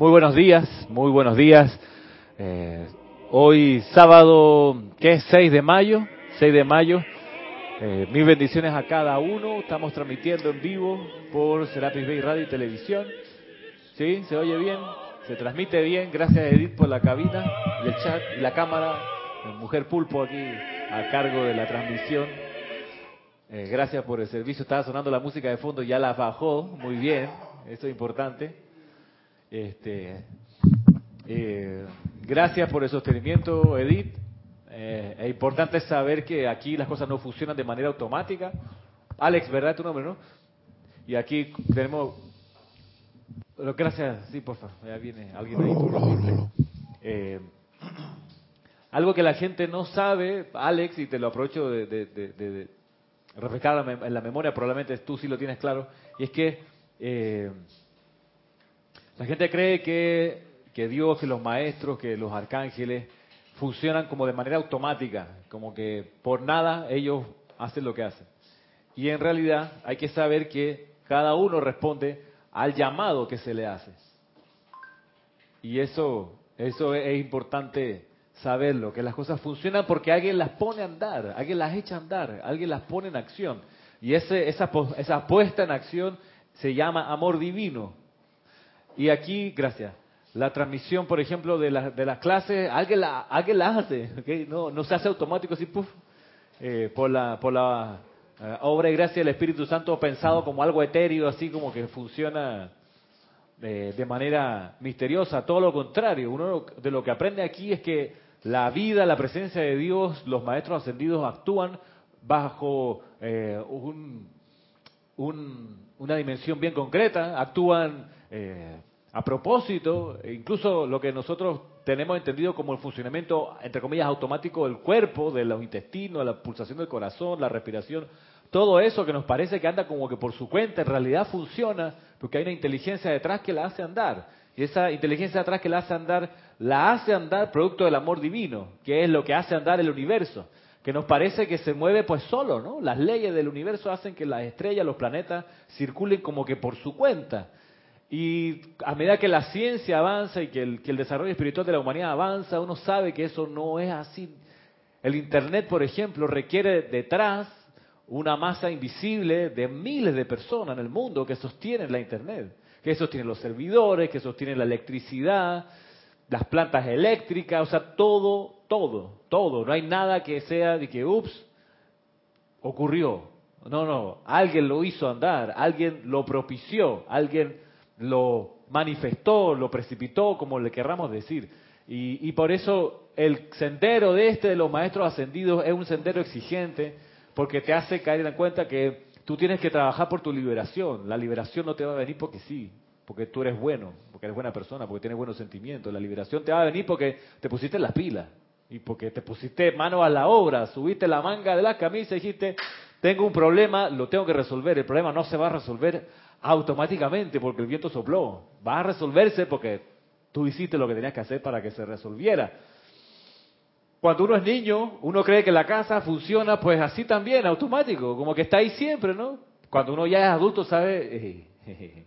Muy buenos días, muy buenos días. Eh, hoy sábado, ¿qué es? 6 de mayo, 6 de mayo. Eh, mil bendiciones a cada uno. Estamos transmitiendo en vivo por Serapis Bay Radio y Televisión. ¿Sí? ¿Se oye bien? ¿Se transmite bien? Gracias Edith por la cabina el chat y la cámara. Mujer Pulpo aquí a cargo de la transmisión. Eh, gracias por el servicio. Estaba sonando la música de fondo, ya la bajó. Muy bien. Eso es importante. Este, eh, gracias por el sostenimiento, Edith. Eh, es importante saber que aquí las cosas no funcionan de manera automática. Alex, ¿verdad tu nombre, no? Y aquí tenemos... Gracias, sí, por favor, ya viene alguien ahí. Eh, algo que la gente no sabe, Alex, y te lo aprovecho de, de, refrescar en la memoria, probablemente tú sí lo tienes claro, y es que eh, la gente cree que, que Dios, que los maestros, que los arcángeles funcionan como de manera automática, como que por nada ellos hacen lo que hacen. Y en realidad hay que saber que cada uno responde al llamado que se le hace. Y eso, eso es importante saberlo, que las cosas funcionan porque alguien las pone a andar, alguien las echa a andar, alguien las pone en acción. Y ese, esa, esa puesta en acción se llama amor divino. Y aquí, gracias, la transmisión, por ejemplo, de, de las clases, alguien la, alguien la hace, no, no se hace automático así, puff, eh, por la, por la eh, obra y gracia del Espíritu Santo pensado como algo etéreo, así como que funciona eh, de manera misteriosa. Todo lo contrario, uno de lo que aprende aquí es que la vida, la presencia de Dios, los maestros ascendidos actúan bajo un, una dimensión bien concreta, actúan eh, a propósito, incluso lo que nosotros tenemos entendido como el funcionamiento, entre comillas, automático del cuerpo, de los intestinos, la pulsación del corazón, la respiración, todo eso que nos parece que anda como que por su cuenta, en realidad funciona porque hay una inteligencia detrás que la hace andar. Y esa inteligencia detrás que la hace andar, la hace andar producto del amor divino, que es lo que hace andar el universo que nos parece que se mueve pues solo, ¿no? Las leyes del universo hacen que las estrellas, los planetas circulen como que por su cuenta. Y a medida que la ciencia avanza y que el, desarrollo espiritual de la humanidad avanza, uno sabe que eso no es así. El Internet, por ejemplo, requiere detrás una masa invisible de miles de personas en el mundo que sostienen la Internet, que sostienen los servidores, que sostienen la electricidad, las plantas eléctricas, o sea, todo, todo, todo. No hay nada que sea de que, ups, ocurrió. No, no, alguien lo hizo andar, alguien lo propició, alguien lo manifestó, lo precipitó, como le querramos decir. Y, y por eso el sendero de este de los maestros ascendidos es un sendero exigente, porque te hace caer en cuenta que tú tienes que trabajar por tu liberación. La liberación no te va a venir porque sí, porque tú eres bueno, porque eres buena persona, porque tienes buenos sentimientos. La liberación te va a venir porque te pusiste las pilas y porque te pusiste mano a la obra, subiste la manga de la camisa y dijiste, tengo un problema, lo tengo que resolver. El problema no se va a resolver automáticamente porque el viento sopló. Va a resolverse porque tú hiciste lo que tenías que hacer para que se resolviera. Cuando uno es niño, uno cree que la casa funciona pues así también, automático, como que está ahí siempre, ¿no? Cuando uno ya es adulto sabe,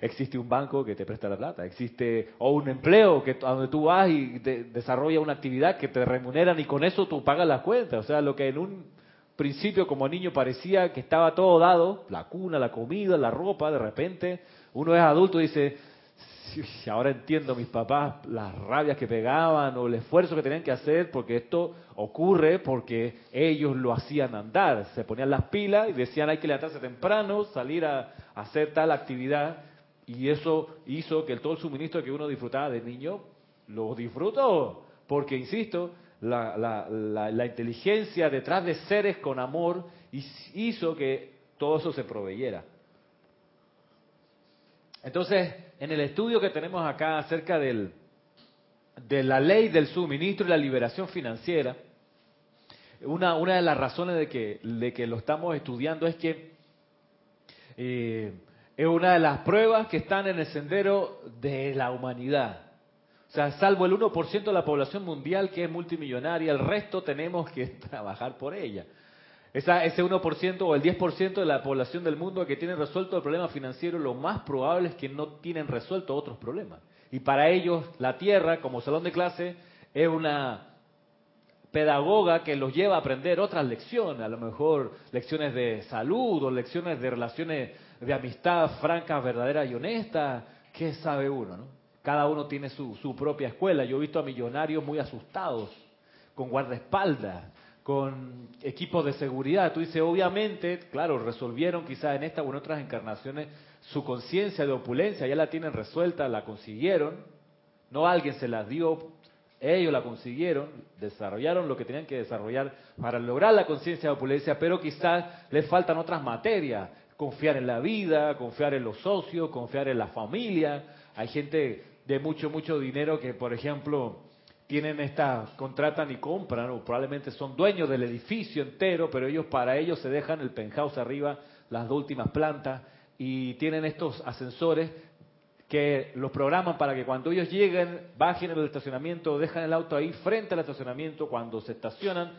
existe un banco que te presta la plata, existe o un empleo que donde tú vas y desarrollas una actividad que te remuneran y con eso tú pagas las cuentas. O sea, lo que en un principio como niño parecía que estaba todo dado, la cuna, la comida, la ropa, de repente uno es adulto y dice, ahora entiendo mis papás las rabias que pegaban o el esfuerzo que tenían que hacer porque esto ocurre porque ellos lo hacían andar, se ponían las pilas y decían hay que levantarse temprano, salir a hacer tal actividad y eso hizo que todo el suministro que uno disfrutaba de niño lo disfrutó. Porque, insisto, la, la, inteligencia detrás de seres con amor hizo que todo eso se proveyera. Entonces, en el estudio que tenemos acá acerca del, de la ley del suministro y la liberación financiera, una, una de las razones de que, de que lo estamos estudiando es que eh, es una de las pruebas que están en el sendero de la humanidad. Sea, salvo el 1% de la población mundial que es multimillonaria, el resto tenemos que trabajar por ella. Esa, ese 1% o el 10% de la población del mundo que tiene resuelto el problema financiero, lo más probable es que no tienen resuelto otros problemas. Y para ellos la tierra como salón de clase es una pedagoga que los lleva a aprender otras lecciones, a lo mejor lecciones de salud o lecciones de relaciones de amistad francas, verdaderas y honestas. ¿Qué sabe uno? ¿no? Cada uno tiene su, su propia escuela. Yo he visto a millonarios muy asustados, con guardaespaldas, con equipos de seguridad. Tú dices, obviamente, claro, resolvieron quizás en esta o en otras encarnaciones su conciencia de opulencia, ya la tienen resuelta, la consiguieron. No alguien se las dio, ellos la consiguieron, desarrollaron lo que tenían que desarrollar para lograr la conciencia de opulencia, pero quizás les faltan otras materias, confiar en la vida, confiar en los socios, confiar en la familia. Hay gente de mucho, mucho dinero que, por ejemplo, tienen esta, contratan y compran, o probablemente son dueños del edificio entero, pero ellos para ellos se dejan el penthouse arriba, las dos últimas plantas, y tienen estos ascensores que los programan para que cuando ellos lleguen, bajen el estacionamiento, dejan el auto ahí frente al estacionamiento, cuando se estacionan,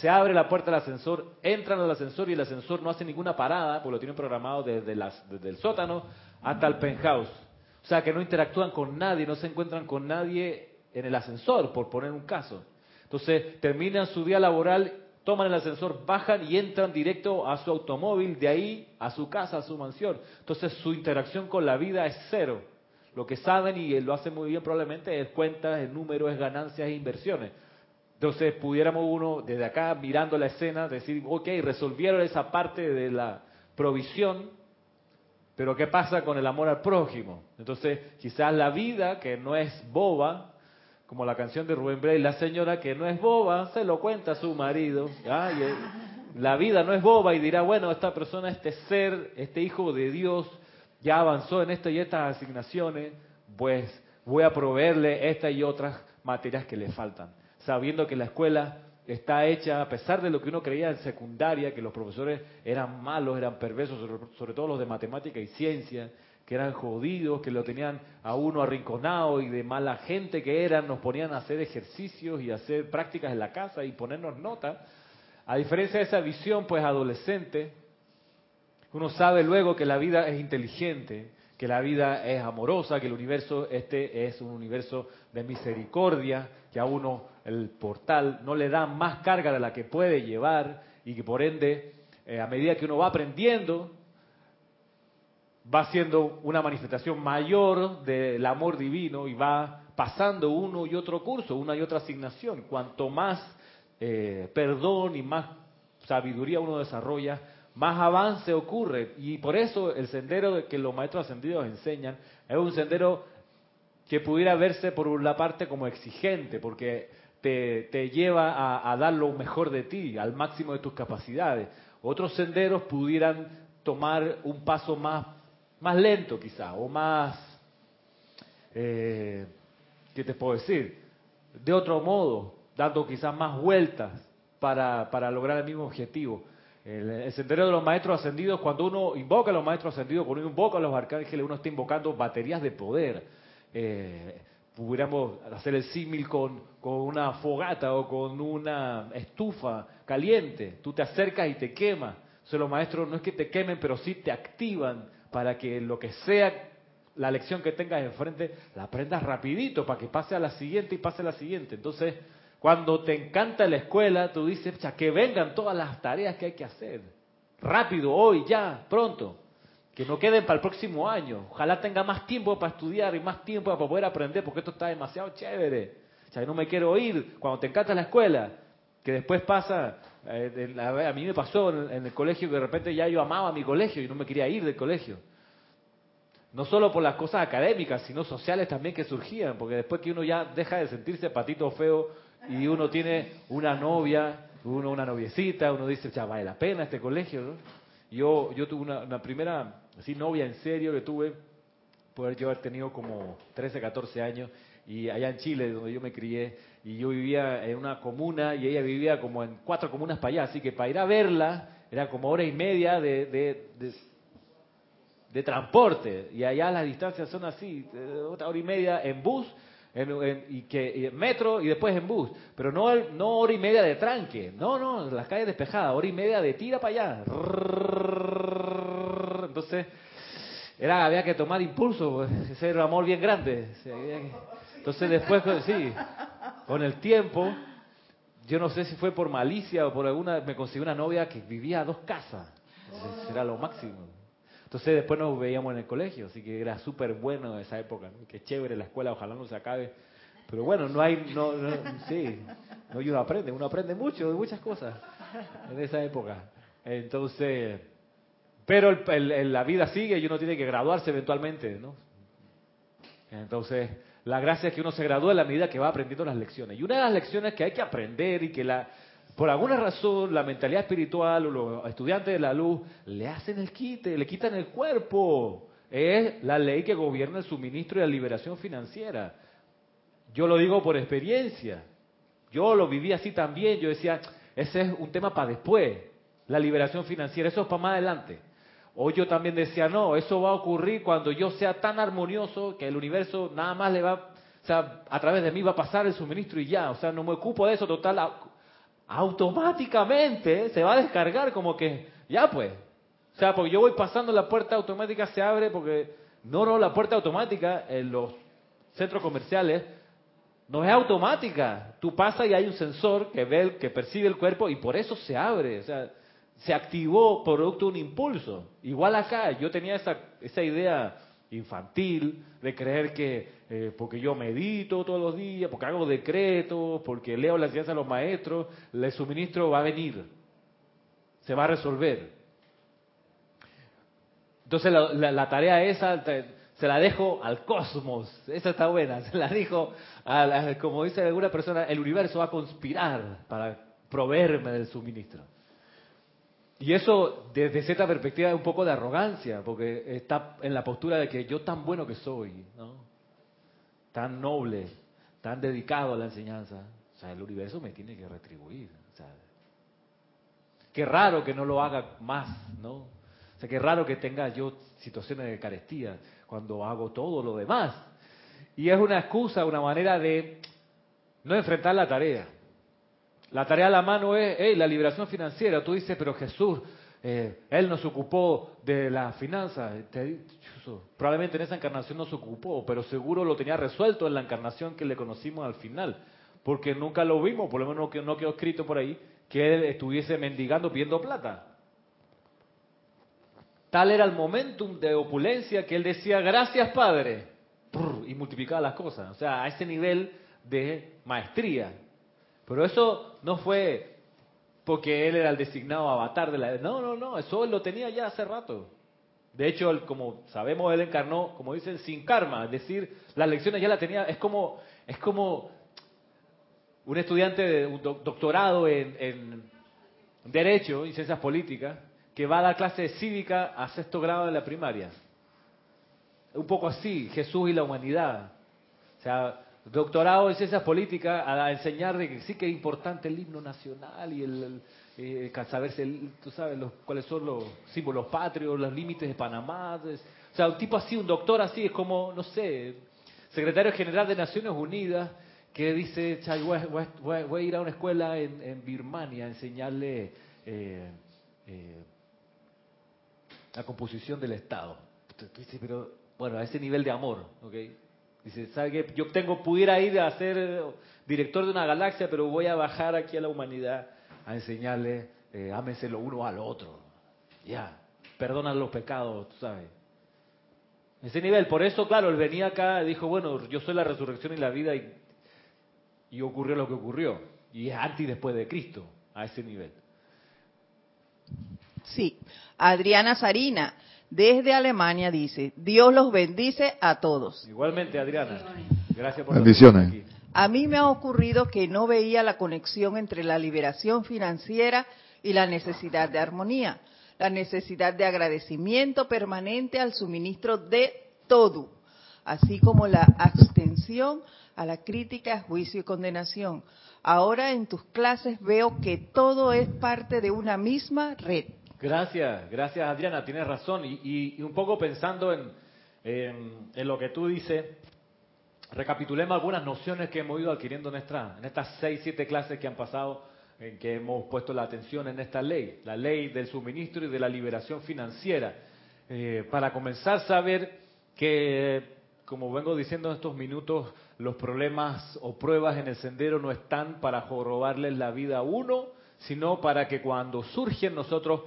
se abre la puerta del ascensor, entran al ascensor y el ascensor no hace ninguna parada, porque lo tienen programado desde, las, desde el sótano hasta el penthouse. O sea, que no interactúan con nadie, no se encuentran con nadie en el ascensor, por poner un caso. Entonces, terminan su día laboral, toman el ascensor, bajan y entran directo a su automóvil, de ahí a su casa, a su mansión. Entonces, su interacción con la vida es cero. Lo que saben y lo hacen muy bien probablemente es cuentas, es números, es ganancias e inversiones. Entonces, pudiéramos uno desde acá, mirando la escena, decir, ok, resolvieron esa parte de la provisión, pero ¿qué pasa con el amor al prójimo? Entonces, quizás la vida, que no es boba, como la canción de Rubén Bray, la señora que no es boba, se lo cuenta a su marido. la vida no es boba y dirá, bueno, esta persona, este ser, este hijo de Dios, ya avanzó en esto y estas asignaciones, pues voy a proveerle estas y otras materias que le faltan, sabiendo que la escuela está hecha, a pesar de lo que uno creía en secundaria, que los profesores eran malos, eran perversos, sobre, todo los de matemática y ciencia, que eran jodidos, que lo tenían a uno arrinconado y de mala gente que eran, nos ponían a hacer ejercicios y hacer prácticas en la casa y ponernos notas. A diferencia de esa visión, pues adolescente, uno sabe luego que la vida es inteligente, que la vida es amorosa, que el universo este es un universo de misericordia, que a uno el portal no le da más carga de la que puede llevar y que por ende, eh, a medida que uno va aprendiendo, va siendo una manifestación mayor del amor divino y va pasando uno y otro curso, una y otra asignación. Cuanto más eh, perdón y más sabiduría uno desarrolla, más avance ocurre. Y por eso el sendero que los maestros ascendidos enseñan es un sendero que pudiera verse por una parte como exigente, porque te, lleva a, dar lo mejor de ti, al máximo de tus capacidades. Otros senderos pudieran tomar un paso más, más lento quizá, o más, eh, ¿qué te puedo decir? De otro modo, dando quizás más vueltas para, para lograr el mismo objetivo. El, sendero de los maestros ascendidos, cuando uno invoca a los maestros ascendidos, cuando uno invoca a los arcángeles, uno está invocando baterías de poder. Eh, pudiéramos hacer el símil con, con una fogata o con una estufa caliente. Tú te acercas y te quema. O los maestros no es que te quemen, pero sí te activan para que lo que sea la lección que tengas enfrente, la aprendas rapidito para que pase a la siguiente y pase a la siguiente. Entonces, cuando te encanta la escuela, tú dices, que vengan todas las tareas que hay que hacer. Rápido, hoy, ya, pronto que no queden para el próximo año. Ojalá tenga más tiempo para estudiar y más tiempo para poder aprender, porque esto está demasiado chévere. O sea, no me quiero ir cuando te encanta la escuela, que después pasa, eh, a mí me pasó en, el colegio que de repente ya yo amaba mi colegio y no me quería ir del colegio. No solo por las cosas académicas, sino sociales también que surgían, porque después que uno ya deja de sentirse patito feo y uno tiene una novia, uno una noviecita, uno dice, ya vale la pena este colegio, ¿no? Yo, yo tuve una primera así novia en serio que tuve, poder yo haber tenido como 13, 14 años, y allá en Chile, donde yo me crié, y yo vivía en una comuna y ella vivía como en cuatro comunas para allá, así que para ir a verla era como hora y media de, de, de, transporte, y allá las distancias son así, otra hora y media en bus, en, y que metro y después en bus, pero no, no hora y media de tranque, no, no, las calles despejadas, hora y media de tira para allá. Entonces, era había que tomar impulso, ese era un amor bien grande. Entonces después, sí, con el tiempo, yo no sé si fue por malicia o por alguna, me conseguí una novia que vivía a dos casas. Entonces era lo máximo. Entonces después nos veíamos en el colegio, así que era súper bueno esa época, qué chévere la escuela, ojalá no se acabe. Pero bueno, no hay, no, sí, no, uno aprende, uno aprende mucho de muchas cosas en esa época. Entonces, pero la vida sigue y uno tiene que graduarse eventualmente, ¿no? Entonces, la gracia es que uno se gradúa en la medida que va aprendiendo las lecciones. Y una de las lecciones que hay que aprender y que la, por alguna razón la mentalidad espiritual o los estudiantes de la luz le hacen el quite, le quitan el cuerpo, es la ley que gobierna el suministro y la liberación financiera. Yo lo digo por experiencia. Yo lo viví así también. Yo decía, ese es un tema para después, la liberación financiera, eso es para más adelante. O yo también decía, no, eso va a ocurrir cuando yo sea tan armonioso que el universo nada más le va, o sea, a través de mí va a pasar el suministro y ya, o sea, no me ocupo de eso total, automáticamente se va a descargar como que, ya pues, o sea, porque yo voy pasando la puerta automática, se abre porque, no, no, la puerta automática en los centros comerciales no es automática, tú pasas y hay un sensor que ve, que percibe el cuerpo y por eso se abre, o sea, se activó producto de un impulso. Igual acá, yo tenía esa, esa idea infantil de creer que eh, porque yo medito todos los días, porque hago decretos, porque leo la ciencia de los maestros, el suministro va a venir, se va a resolver. Entonces la, tarea esa se la dejo al cosmos, esa está buena, se la dijo, a como dice alguna persona, el universo va a conspirar para proveerme del suministro. Y eso, desde cierta perspectiva, es un poco de arrogancia, porque está en la postura de que yo tan bueno que soy, tan noble, tan dedicado a la enseñanza, o sea, el universo me tiene que retribuir. Sea, qué raro que no lo haga más, ¿no? O sea, qué raro que tenga yo situaciones de carestía cuando hago todo lo demás. Y es una excusa, una manera de no enfrentar la tarea. La tarea a la mano es la liberación financiera. Tú dices, pero Jesús, eh, Él nos ocupó de la finanza. Probablemente en esa encarnación no se ocupó, pero seguro lo tenía resuelto en la encarnación que le conocimos al final. Porque nunca lo vimos, por lo menos no quedó escrito por ahí, que Él estuviese mendigando pidiendo plata. Tal era el momentum de opulencia que Él decía, gracias Padre, y multiplicaba las cosas. O sea, a ese nivel de maestría. Pero eso no fue porque él era el designado avatar de la... No, no, no, eso él lo tenía ya hace rato. De hecho, como sabemos, él encarnó, como dicen, sin karma, es decir, las lecciones ya las tenía, es como, es como un estudiante de un doctorado en, en Derecho y Ciencias Políticas que va a dar clase cívica a sexto grado de la primaria. Un poco así, Jesús y la humanidad. O sea, doctorado en ciencias políticas a enseñar de que sí que es importante el himno nacional y el, eh, saberse, tú sabes, los, cuáles son los símbolos patrios, los límites de Panamá. o sea, un tipo así, un doctor así, es como, no sé, secretario general de Naciones Unidas que dice, voy, a ir a una escuela en, Birmania a enseñarle eh, eh, la composición del Estado. Pero, bueno, a ese nivel de amor, ¿ok? Dice, ¿sabe qué? Yo tengo, pudiera ir a ser eh, director de una galaxia, pero voy a bajar aquí a la humanidad a enseñarle, eh, lo uno al otro. Ya, perdonan los pecados, tú sabes. Ese nivel, por eso, claro, él venía acá y dijo, bueno, yo soy la resurrección y la vida y, y ocurrió lo que ocurrió. Y es antes y después de Cristo, a ese nivel. Sí, Adriana Sarina, desde Alemania dice, Dios los bendice a todos. Igualmente, Adriana. Gracias por Bendiciones. A mí me ha ocurrido que no veía la conexión entre la liberación financiera y la necesidad de armonía, la necesidad de agradecimiento permanente al suministro de todo, así como la abstención a la crítica, juicio y condenación. Ahora en tus clases veo que todo es parte de una misma red. Gracias, gracias Adriana, tienes razón. Y, un poco pensando en, en, lo que tú dices, recapitulemos algunas nociones que hemos ido adquiriendo en, en estas seis, siete clases que han pasado, en que hemos puesto la atención en esta ley, la ley del suministro y de la liberación financiera. eh, para comenzar a saber que, como vengo diciendo en estos minutos, los problemas o pruebas en el sendero no están para jorobarles la vida a uno, sino para que cuando surgen nosotros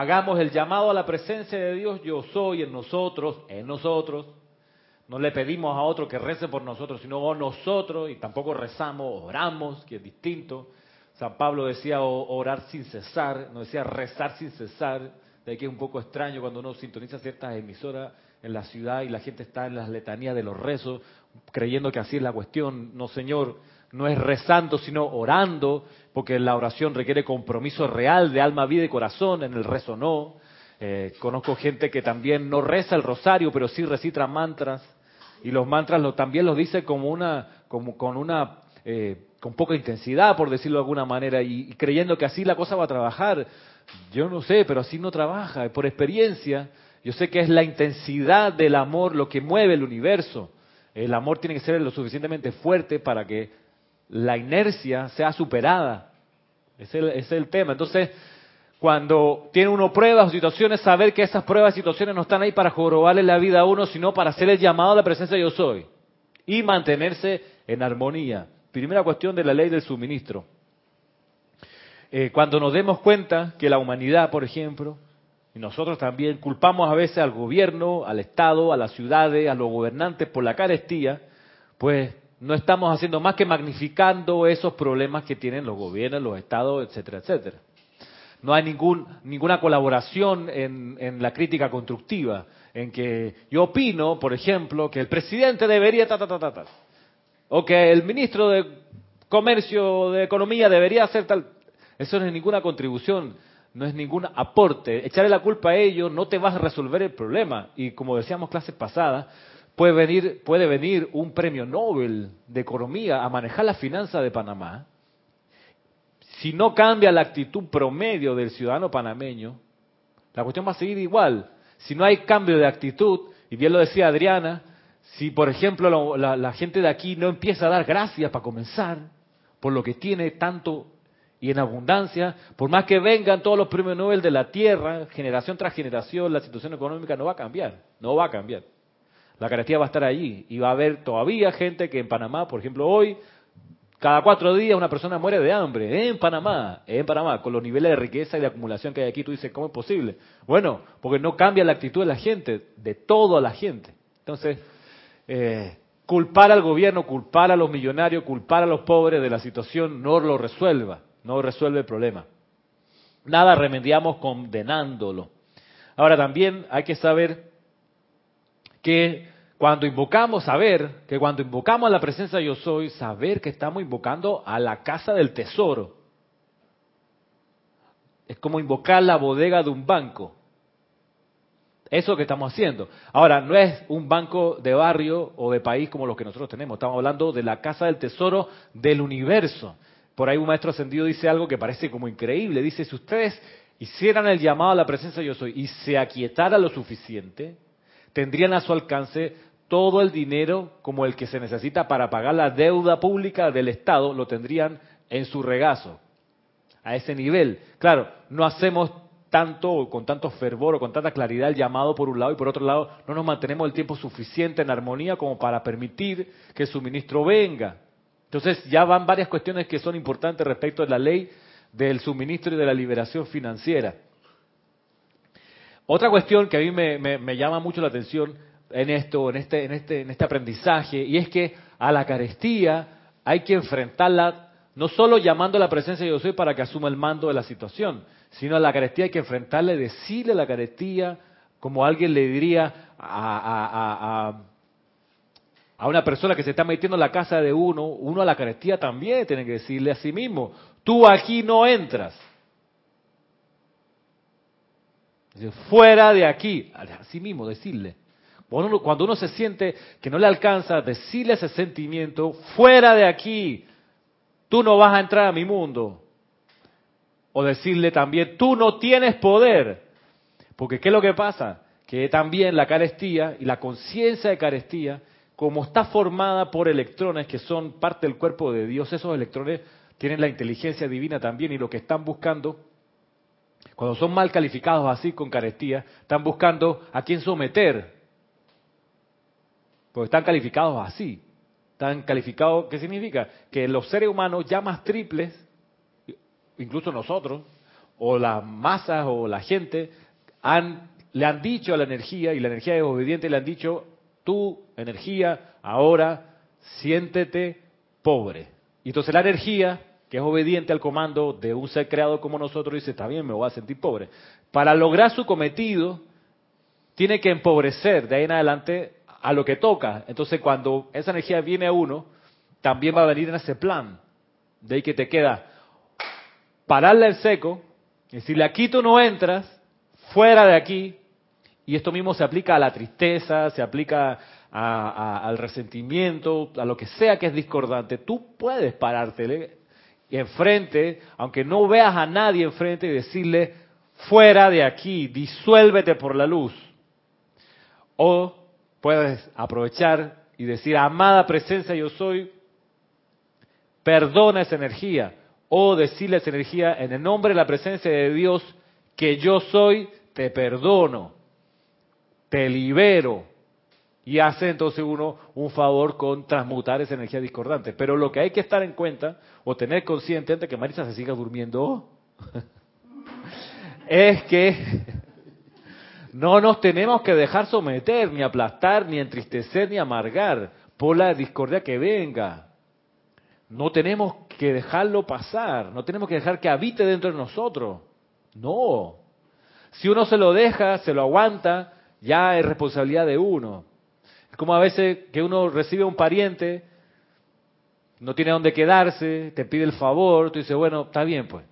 hagamos el llamado a la presencia de Dios, yo soy en nosotros, en nosotros. No le pedimos a otro que rece por nosotros, sino nosotros, y tampoco rezamos, oramos, que es distinto. San Pablo decía orar sin cesar, no decía rezar sin cesar, de ahí que es un poco extraño cuando uno sintoniza ciertas emisoras en la ciudad y la gente está en las letanías de los rezos, creyendo que así es la cuestión. No, Señor, no es rezando, sino orando, porque la oración requiere compromiso real de alma, vida y corazón, en el rezo no. Eh, conozco gente que también no reza el rosario, pero sí recita mantras, y los mantras lo, también los dice como una, como con una, eh, con poca intensidad, por decirlo de alguna manera, y, creyendo que así la cosa va a trabajar. Yo no sé, pero así no trabaja. Por experiencia, yo sé que es la intensidad del amor lo que mueve el universo. El amor tiene que ser lo suficientemente fuerte para que la inercia sea superada. Ese es el, tema. Entonces, cuando tiene uno pruebas o situaciones, saber que esas pruebas y situaciones no están ahí para jorobarle la vida a uno, sino para hacer el llamado a la presencia de yo soy y mantenerse en armonía. Primera cuestión de la ley del suministro. Eh, cuando nos demos cuenta que la humanidad, por ejemplo, y nosotros también culpamos a veces al gobierno, al Estado, a las ciudades, a los gobernantes por la carestía, pues no estamos haciendo más que magnificando esos problemas que tienen los gobiernos, los estados, etcétera, etcétera. No hay ningún, ninguna colaboración en, la crítica constructiva, en que yo opino, por ejemplo, que el presidente debería ta, ta, ta, ta, o que el ministro de Comercio, de Economía debería hacer tal. Eso no es ninguna contribución, no es ningún aporte. Echarle la culpa a ellos no te vas a resolver el problema. Y como decíamos clases pasadas, Puede venir, puede venir un premio Nobel de Economía a manejar la finanza de Panamá. Si no cambia la actitud promedio del ciudadano panameño, la cuestión va a seguir igual. Si no hay cambio de actitud, y bien lo decía Adriana, si por ejemplo la, la gente de aquí no empieza a dar gracias para comenzar por lo que tiene tanto y en abundancia, por más que vengan todos los premios Nobel de la Tierra, generación tras generación, la situación económica no va a cambiar, no va a cambiar. La carestía va a estar allí y va a haber todavía gente que en Panamá, por ejemplo, hoy, cada cuatro días una persona muere de hambre. En Panamá, en Panamá, con los niveles de riqueza y de acumulación que hay aquí, tú dices, ¿cómo es posible? Bueno, porque no cambia la actitud de la gente, de toda la gente. Entonces, eh, culpar al gobierno, culpar a los millonarios, culpar a los pobres de la situación no lo resuelva, no resuelve el problema. Nada remediamos condenándolo. Ahora también hay que saber que cuando invocamos, saber que cuando invocamos a la presencia yo soy, saber que estamos invocando a la casa del tesoro. Es como invocar la bodega de un banco. Eso que estamos haciendo. Ahora, no es un banco de barrio o de país como los que nosotros tenemos. Estamos hablando de la casa del tesoro del universo. Por ahí un maestro ascendido dice algo que parece como increíble. Dice, si ustedes hicieran el llamado a la presencia yo soy y se aquietara lo suficiente, tendrían a su alcance todo el dinero como el que se necesita para pagar la deuda pública del Estado, lo tendrían en su regazo. A ese nivel. Claro, no hacemos tanto, con tanto fervor o con tanta claridad el llamado por un lado y por otro lado no nos mantenemos el tiempo suficiente en armonía como para permitir que el suministro venga. Entonces ya van varias cuestiones que son importantes respecto de la ley del suministro y de la liberación financiera. Otra cuestión que a mí me, llama mucho la atención en esto, en este, en este, en este aprendizaje, y es que a la carestía hay que enfrentarla no solo llamando a la presencia de yo soy para que asuma el mando de la situación, sino a la carestía hay que enfrentarle, decirle a la carestía, como alguien le diría a, a, a, una persona que se está metiendo en la casa de uno, uno a la carestía también tiene que decirle a sí mismo, tú aquí no entras. Fuera de aquí, así mismo, decirle. Cuando uno, se siente que no le alcanza, decirle ese sentimiento, fuera de aquí, tú no vas a entrar a mi mundo. O decirle también, tú no tienes poder. Porque ¿qué es lo que pasa? Que también la carestía y la conciencia de carestía, como está formada por electrones que son parte del cuerpo de Dios, esos electrones tienen la inteligencia divina también y lo que están buscando Cuando son mal calificados así con carestía, están buscando a quién someter. Porque están calificados así. Están calificados, ¿qué significa? Que los seres humanos ya más triples, incluso nosotros, o las masas o la gente, le han dicho a la energía, y la energía es obediente, le han dicho, tu energía, ahora siéntete pobre. Y entonces la energía, que es obediente al comando de un ser creado como nosotros, dice, está bien, me voy a sentir pobre. Para lograr su cometido, tiene que empobrecer de ahí en adelante a lo que toca. Entonces cuando esa energía viene a uno, también va a venir en ese plan. De ahí que te queda pararle el seco, y decirle, aquí tú no entras, fuera de aquí, y esto mismo se aplica a la tristeza, se aplica al resentimiento, a lo que sea que es discordante. Tú puedes parártele enfrente, aunque no veas a nadie enfrente, y decirle, fuera de aquí, disuélvete por la luz. O puedes aprovechar y decir, amada presencia yo soy, perdona esa energía. O decirle a esa energía, en el nombre de la presencia de Dios, que yo soy, te perdono, te libero. Y hace entonces uno un favor con transmutar esa energía discordante. Pero lo que hay que estar en cuenta o tener consciente antes que Marisa se siga durmiendo es que no nos tenemos que dejar someter, ni aplastar, ni entristecer, ni amargar por la discordia que venga. No tenemos que dejarlo pasar, no tenemos que dejar que habite dentro de nosotros. No. Si uno se lo deja, se lo aguanta, ya es responsabilidad de uno. Como a veces que uno recibe a un pariente, no tiene dónde quedarse, te pide el favor, tú dices, bueno, está bien pues,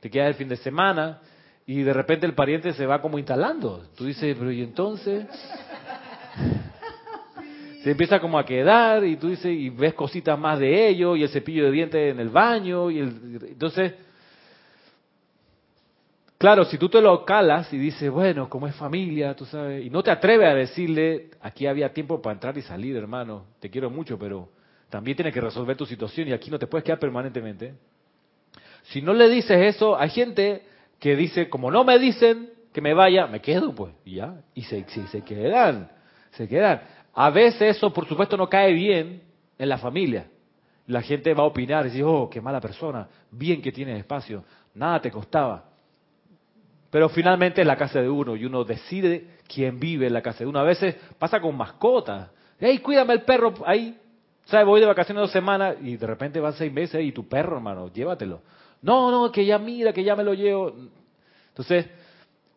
te quedas el fin de semana, y de repente el pariente se va como instalando. Tú dices, pero ¿y entonces? Se empieza como a quedar y tú dices, y ves cositas más de ello, y el cepillo de dientes en el baño, y el, entonces, claro, si tú te lo calas y dices, bueno, como es familia, tú sabes, y no te atreves a decirle, aquí había tiempo para entrar y salir, hermano, te quiero mucho, pero también tienes que resolver tu situación y aquí no te puedes quedar permanentemente. Si no le dices eso, hay gente que dice, como no me dicen que me vaya, me quedo, pues, y ya, y se, se quedan, se quedan. A veces eso, por supuesto, no cae bien en la familia. La gente va a opinar y dice, oh, qué mala persona, bien que tienes espacio, nada te costaba. Pero finalmente es la casa de uno y uno decide quién vive en la casa de uno. A veces pasa con mascotas. Hey, cuídame el perro ahí. ¿Sabes? Voy de vacaciones dos semanas y de repente van seis meses y tu perro, hermano, llévatelo. No, no, que ya mira, que ya me lo llevo. Entonces,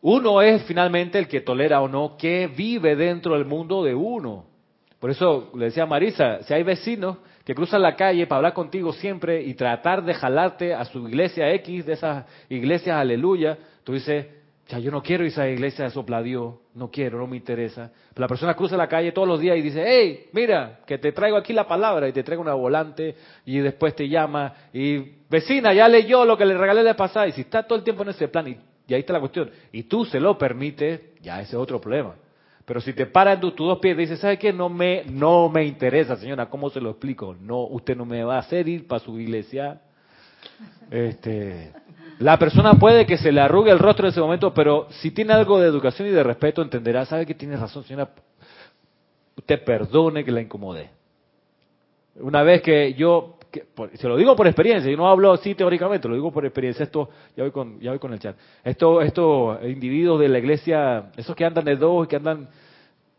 uno es finalmente el que tolera o no que vive dentro del mundo de uno. Por eso le decía a Marisa, si hay vecinos que cruzan la calle para hablar contigo siempre y tratar de jalarte a su iglesia X, de esas iglesias aleluya, tú dices, ya yo no quiero ir a esa iglesia de sopla Dios, no quiero, no me interesa. Pero la persona cruza la calle todos los días y dice, hey, mira, que te traigo aquí la palabra y te traigo una volante y después te llama y vecina, ya leyó lo que le regalé de pasada y si está todo el tiempo en ese plan y, ahí está la cuestión y tú se lo permites, ya ese es otro problema. Pero si te paran tus, tus dos pies y dices, ¿sabe qué? No me, no me interesa, señora, ¿cómo se lo explico? No, usted no me va a hacer ir para su iglesia. Este, la persona puede que se le arrugue el rostro en ese momento, pero si tiene algo de educación y de respeto, entenderá, sabe que tiene razón, señora, usted perdone que la incomode. Una vez que yo, se lo digo por experiencia, yo no hablo así teóricamente, lo digo por experiencia, esto, ya voy con, ya voy con el chat, esto, estos individuos de la iglesia, esos que andan de dos y que andan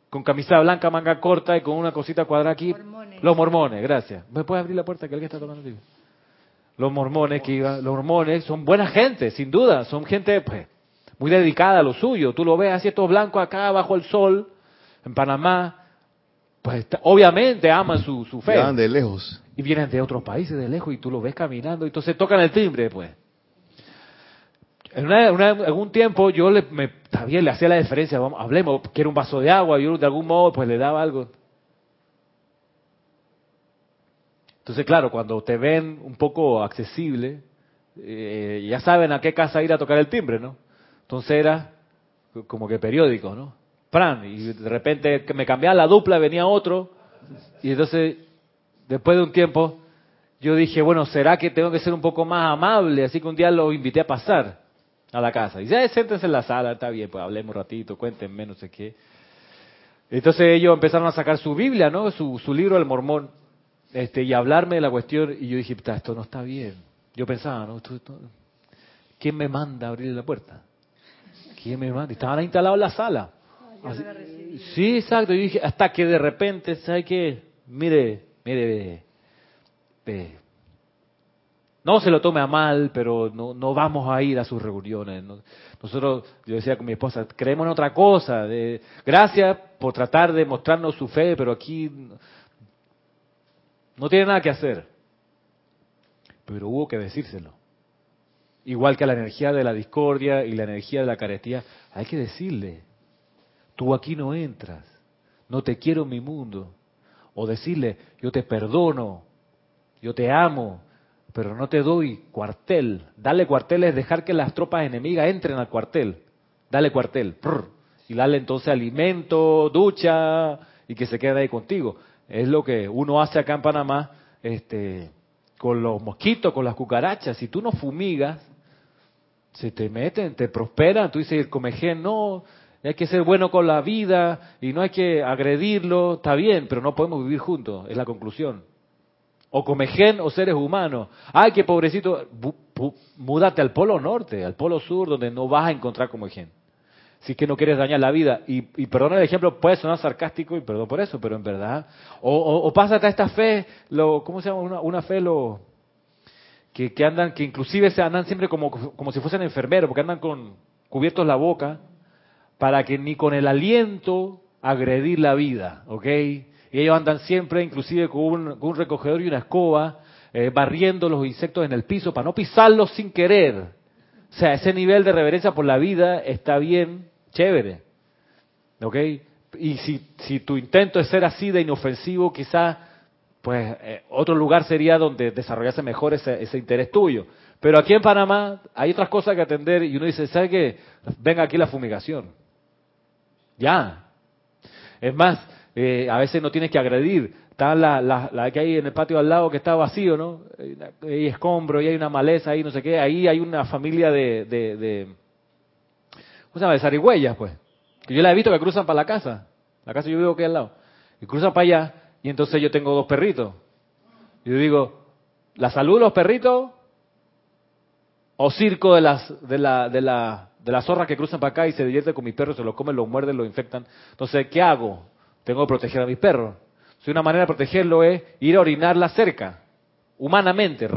con camisa blanca, manga corta y con una cosita cuadrada aquí, los mormones, gracias. ¿Me puedes abrir la puerta que alguien está tocando? Los mormones que iban, los mormones son buena gente, sin duda, son gente pues muy dedicada a lo suyo. Tú lo ves así estos blancos acá bajo el sol en Panamá, pues obviamente aman su, su fe. Vienen de lejos. Y vienen de otros países de lejos y tú lo ves caminando y entonces tocan el timbre, pues. En, algún tiempo yo le, me, también le hacía la diferencia, vamos, hablemos, quiero un vaso de agua, yo de algún modo pues le daba algo. Entonces, claro, cuando te ven un poco accesible, eh, ya saben a qué casa ir a tocar el timbre, ¿no? Entonces era como que periódico, ¿no? Fran, y de repente me cambiaba la dupla, venía otro, y entonces, después de un tiempo, yo dije, bueno, ¿será que tengo que ser un poco más amable? Así que un día lo invité a pasar. a la casa. Y ya siéntense en la sala, está bien, pues hablemos un ratito, cuéntenme, no sé qué. Entonces ellos empezaron a sacar su Biblia, ¿no? Su, su libro del mormón, este, y hablarme de la cuestión, y yo dije, esto no está bien. Yo pensaba, ¿no? ¿Quién me manda a abrir la puerta? ¿Quién me manda? estaban instalados en la sala. sí, exacto. Y dije, hasta que de repente, ¿sabe qué? Mire, mire, no se lo tome a mal, pero no, no vamos a ir a sus reuniones. Nosotros, yo decía con mi esposa, creemos en otra cosa. De, gracias por tratar de mostrarnos su fe, pero aquí no tiene nada que hacer. Pero hubo que decírselo. Igual que la energía de la discordia y la energía de la carestía, hay que decirle, tú aquí no entras, no te quiero en mi mundo. O decirle, yo te perdono, yo te amo, pero no te doy cuartel. Dale cuartel es dejar que las tropas enemigas entren al cuartel. Dale cuartel. y dale entonces alimento, ducha y que se quede ahí contigo. Es lo que uno hace acá en Panamá este, con los mosquitos, con las cucarachas. Si tú no fumigas, se te meten, te prosperan. Tú dices, el comején, no, hay que ser bueno con la vida y no hay que agredirlo. Está bien, pero no podemos vivir juntos, es la conclusión. O comején o seres humanos. Ay, qué pobrecito, múdate al polo norte, al polo sur, donde no vas a encontrar comején. Si es que no quieres dañar la vida. Y, y perdón el ejemplo, puede sonar sarcástico y perdón por eso, pero en verdad. O, o, pásate a esta fe, lo, ¿cómo se llama? Una, una fe, lo, que, que, andan, que inclusive se andan siempre como, como si fuesen enfermeros, porque andan con cubiertos la boca, para que ni con el aliento agredir la vida, ¿ok? Y ellos andan siempre, inclusive con un, recogedor y una escoba, eh, barriendo los insectos en el piso para no pisarlos sin querer. O sea, ese nivel de reverencia por la vida está bien, chévere, ¿ok? Y si, si tu intento es ser así de inofensivo, quizás pues eh, otro lugar sería donde desarrollase mejor ese, ese, interés tuyo. Pero aquí en Panamá hay otras cosas que atender y uno dice, ¿sabe qué? Venga aquí la fumigación. Ya. Es más, eh, a veces no tienes que agredir. Está la, la, la, que hay en el patio al lado que está vacío, ¿no? Hay escombro y hay una maleza ahí, no sé qué. Ahí hay una familia de, de ¿cómo se llama? De zarigüeyas, pues. Que yo la he visto que cruzan para la casa. La casa yo vivo aquí al lado. Y cruzan para allá y entonces yo tengo dos perritos. Y yo digo, ¿la salud de los perritos? ¿O circo de las, de la, de la, de las zorras que cruzan para acá y se divierte con mis perros, se los comen, los muerden, los infectan? Entonces, ¿qué hago? Tengo que proteger a mis perros. Si una manera de protegerlo es ir a orinarla cerca, humanamente.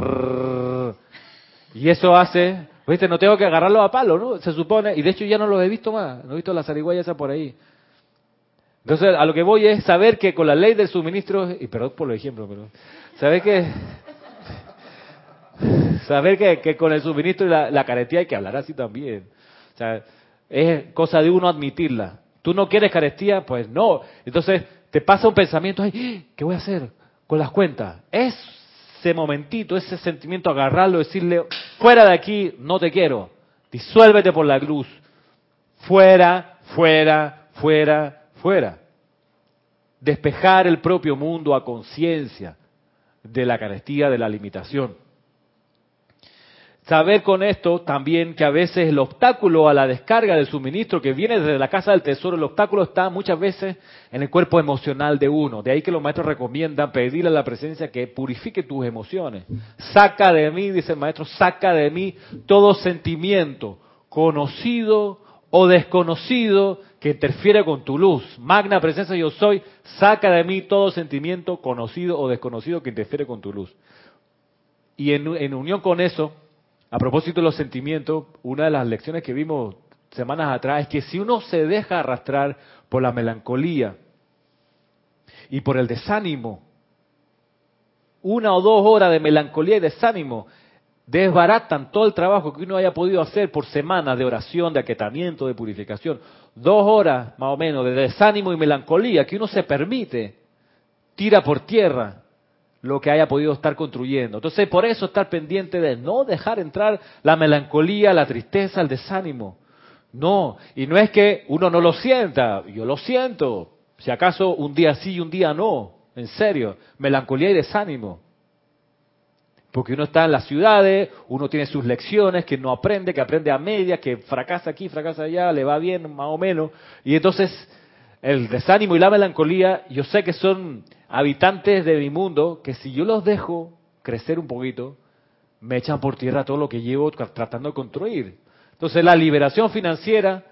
Y eso hace, viste, no tengo que agarrarlo a palo, ¿no? Se supone, y de hecho ya no los he visto más, no he visto la zarigüeya esa por ahí. Entonces, a lo que voy es saber que con la ley del suministro, y perdón por el ejemplo, pero saber que saber que, con el suministro y la, la carestía hay que hablar así también. O sea, es cosa de uno admitirla. Tú no quieres carestía, pues no. Entonces te pasa un pensamiento, ay, ¿qué voy a hacer con las cuentas? Ese momentito, ese sentimiento, agarrarlo, decirle, fuera de aquí, no te quiero. Disuélvete por la luz. Fuera, fuera, fuera, fuera. Despejar el propio mundo a conciencia de la carestía, de la limitación. Saber con esto también que a veces el obstáculo a la descarga del suministro que viene desde la casa del tesoro, el obstáculo está muchas veces en el cuerpo emocional de uno. De ahí que los maestros recomiendan pedirle a la presencia que purifique tus emociones. Saca de mí, dice el maestro, saca de mí todo sentimiento, conocido o desconocido, que interfiere con tu luz. Magna presencia yo soy, saca de mí todo sentimiento conocido o desconocido que interfiere con tu luz. Y en, unión con eso, a propósito de los sentimientos, una de las lecciones que vimos semanas atrás es que si uno se deja arrastrar por la melancolía y por el desánimo, una o dos horas de melancolía y desánimo desbaratan todo el trabajo que uno haya podido hacer por semanas de oración, de aquietamiento, de purificación. Dos horas más o menos de desánimo y melancolía que uno se permite, tira por tierra lo que haya podido estar construyendo. Entonces, por eso estar pendiente de no dejar entrar la melancolía, la tristeza, el desánimo. No, y no es que uno no lo sienta, yo lo siento. Si acaso un día sí y un día no, en serio, melancolía y desánimo. porque uno está en las ciudades, uno tiene sus lecciones, que no aprende, que aprende a medias, que fracasa aquí, fracasa allá, le va bien más o menos, y entonces el desánimo y la melancolía, yo sé que son habitantes de mi mundo, que si yo los dejo crecer un poquito, me echan por tierra todo lo que llevo tratando de construir. Entonces la liberación financiera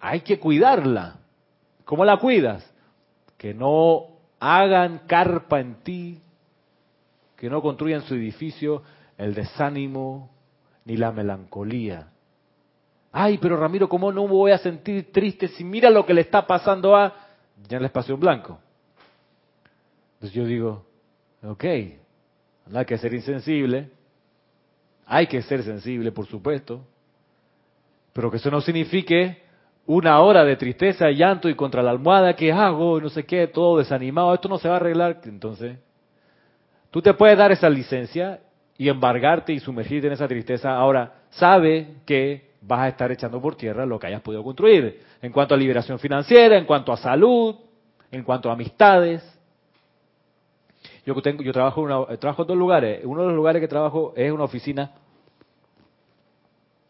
hay que cuidarla. ¿Cómo la cuidas? Que no hagan carpa en ti, que no construyan su edificio el desánimo ni la melancolía. Ay, pero Ramiro, ¿cómo no voy a sentir triste si mira lo que le está pasando a ya en el espacio en blanco? Entonces yo digo, ok, no hay que ser insensible, hay que ser sensible, por supuesto, pero que eso no signifique una hora de tristeza, llanto y contra la almohada, ¿qué hago? No sé qué, todo desanimado, esto no se va a arreglar. Entonces, tú te puedes dar esa licencia y embargarte y sumergirte en esa tristeza. Ahora, sabe que vas a estar echando por tierra lo que hayas podido construir. En cuanto a liberación financiera, en cuanto a salud, en cuanto a amistades. Yo, tengo, yo trabajo, en trabajo en dos lugares. Uno de los lugares que trabajo es una oficina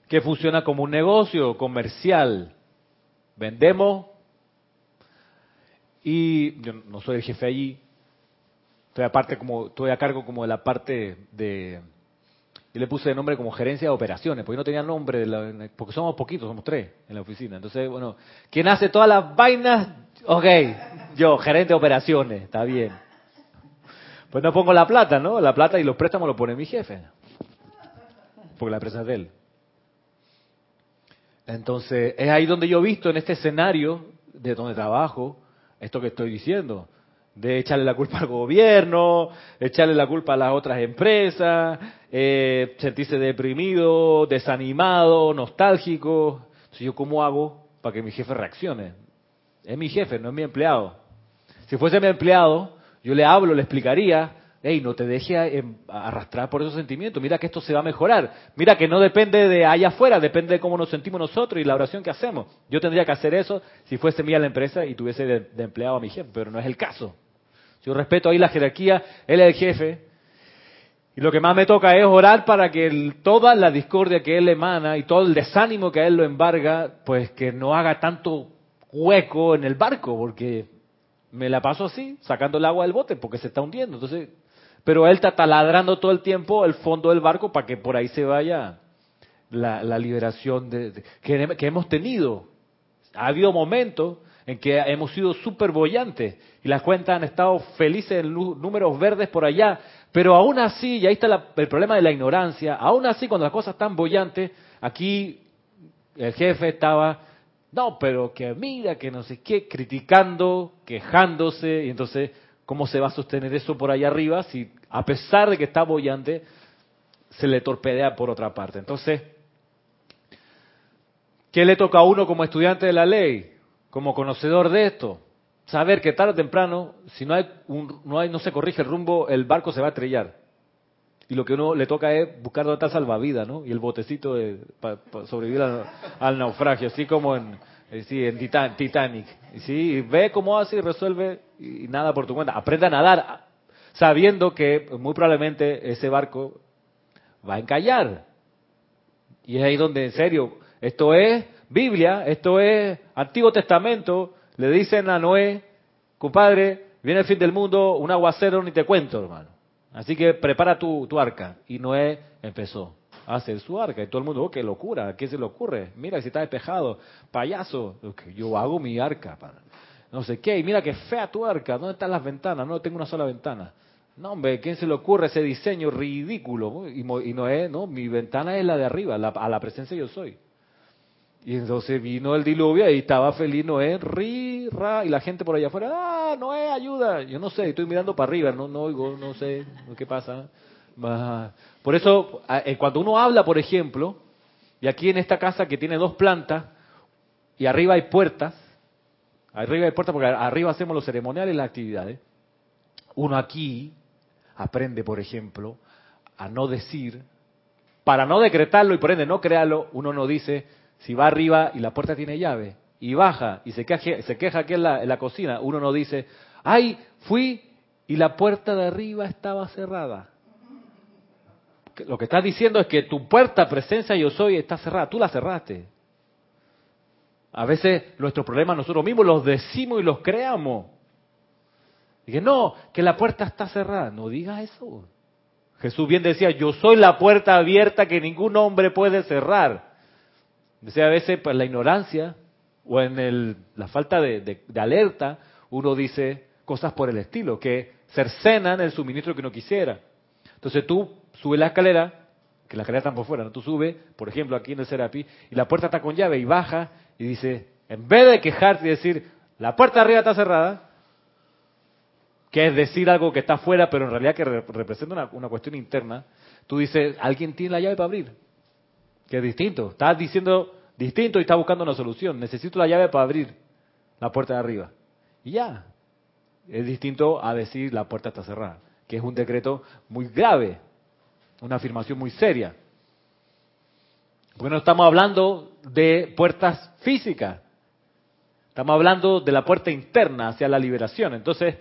que funciona como un negocio comercial. Vendemos y yo no soy el jefe allí. Estoy aparte como estoy a cargo como de la parte de yo le puse de nombre como gerencia de operaciones, porque no tenía nombre, porque somos poquitos, somos tres en la oficina. Entonces, bueno, ¿quién hace todas las vainas? Ok, yo, gerente de operaciones, está bien. Pues no pongo la plata, ¿no? La plata y los préstamos lo pone mi jefe. Porque la empresa es de él. Entonces, es ahí donde yo he visto en este escenario de donde trabajo esto que estoy diciendo de echarle la culpa al gobierno, echarle la culpa a las otras empresas, eh, sentirse deprimido, desanimado, nostálgico. Entonces, ¿yo cómo hago para que mi jefe reaccione? Es mi jefe, no es mi empleado. Si fuese mi empleado, yo le hablo, le explicaría, hey, no te deje em, arrastrar por esos sentimientos, mira que esto se va a mejorar, mira que no depende de allá afuera, depende de cómo nos sentimos nosotros y la oración que hacemos. Yo tendría que hacer eso si fuese mía la empresa y tuviese de empleado a mi jefe, pero no es el caso. Yo respeto ahí la jerarquía, él es el jefe. Y lo que más me toca es orar para que toda la discordia que él emana y todo el desánimo que a él lo embarga, pues que no haga tanto hueco en el barco, porque me la paso así, sacando el agua del bote, porque se está hundiendo. Entonces, pero él está taladrando todo el tiempo el fondo del barco para que por ahí se vaya la, liberación de, que, que hemos tenido. Ha habido momentos en que hemos sido súper bollantes y las cuentas han estado felices en números verdes por allá, pero aún así, y ahí está el problema de la ignorancia, aún así cuando las cosas están bollantes, aquí el jefe estaba, no, pero que mira, que no sé qué, criticando, quejándose, y entonces, ¿cómo se va a sostener eso por allá arriba si a pesar de que está bollante, se le torpedea por otra parte? Entonces, ¿qué le toca a uno como estudiante de la ley? Como conocedor de esto, saber que tarde o temprano, si no hay, no hay, no se corrige el rumbo, el barco se va a estrellar. Y lo que uno le toca es buscar dónde está salvavidas, ¿no? Y el botecito para sobrevivir al, naufragio, así como en, eh, en Titanic. Y sí, ve cómo hace y resuelve y, nada por tu cuenta. Aprende a nadar sabiendo que muy probablemente ese barco va a encallar. Y es ahí donde, en serio, esto es Biblia, esto es Antiguo Testamento, le dicen a Noé, compadre, viene el fin del mundo, un aguacero ni te cuento, hermano. Así que prepara tu, arca. Y Noé empezó a hacer su arca. Y todo el mundo, oh, qué locura, ¿qué se le ocurre? Mira, si está despejado, payaso. Yo hago mi arca. Para... No sé qué, y mira qué fea tu arca, ¿dónde están las ventanas? No tengo una sola ventana. No, hombre, ¿quién se le ocurre ese diseño ridículo? Y, Noé, no, mi ventana es la de arriba, a la presencia yo soy. Y entonces vino el diluvio y estaba feliz Noé, ri, ra, y la gente por allá afuera, ah, Noé, ayuda. Yo no sé, estoy mirando para arriba, no, no oigo, no sé qué pasa. Por eso, eh, cuando uno habla, por ejemplo, y aquí en esta casa que tiene dos plantas, y arriba hay puertas, arriba hay puertas porque arriba hacemos los ceremoniales las actividades, uno aquí aprende, por ejemplo, a no decir, para no decretarlo y por ende no crearlo, uno no dice, si va arriba y la puerta tiene llave y baja y se queja, se queja aquí en la, cocina, uno no dice, ay, fui y la puerta de arriba estaba cerrada. lo que estás diciendo es que tu puerta, presencia yo soy, está cerrada. Tú la cerraste. A veces nuestros problemas nosotros mismos los decimos y los creamos. Dije, no, que la puerta está cerrada. No digas eso. Jesús bien decía, yo soy la puerta abierta que ningún hombre puede cerrar. Decía a veces, pues la ignorancia o en el, la falta de, alerta, uno dice cosas por el estilo, que cercenan el suministro que uno quisiera. Entonces tú subes la escalera, que la escalera está por fuera, ¿no? tú subes, por ejemplo, aquí en el Serapi, y la puerta está con llave y baja y dice, en vez de quejarte y decir, la puerta arriba está cerrada, que es decir algo que está afuera, pero en realidad que representa una, cuestión interna, tú dices, alguien tiene la llave para abrir, que es distinto. Estás diciendo distinto y estás buscando una solución. Necesito la llave para abrir la puerta de arriba. Y ya. Es distinto a decir la puerta está cerrada, que es un decreto muy grave, una afirmación muy seria. Porque no estamos hablando de puertas físicas, estamos hablando de la puerta interna hacia la liberación. Entonces,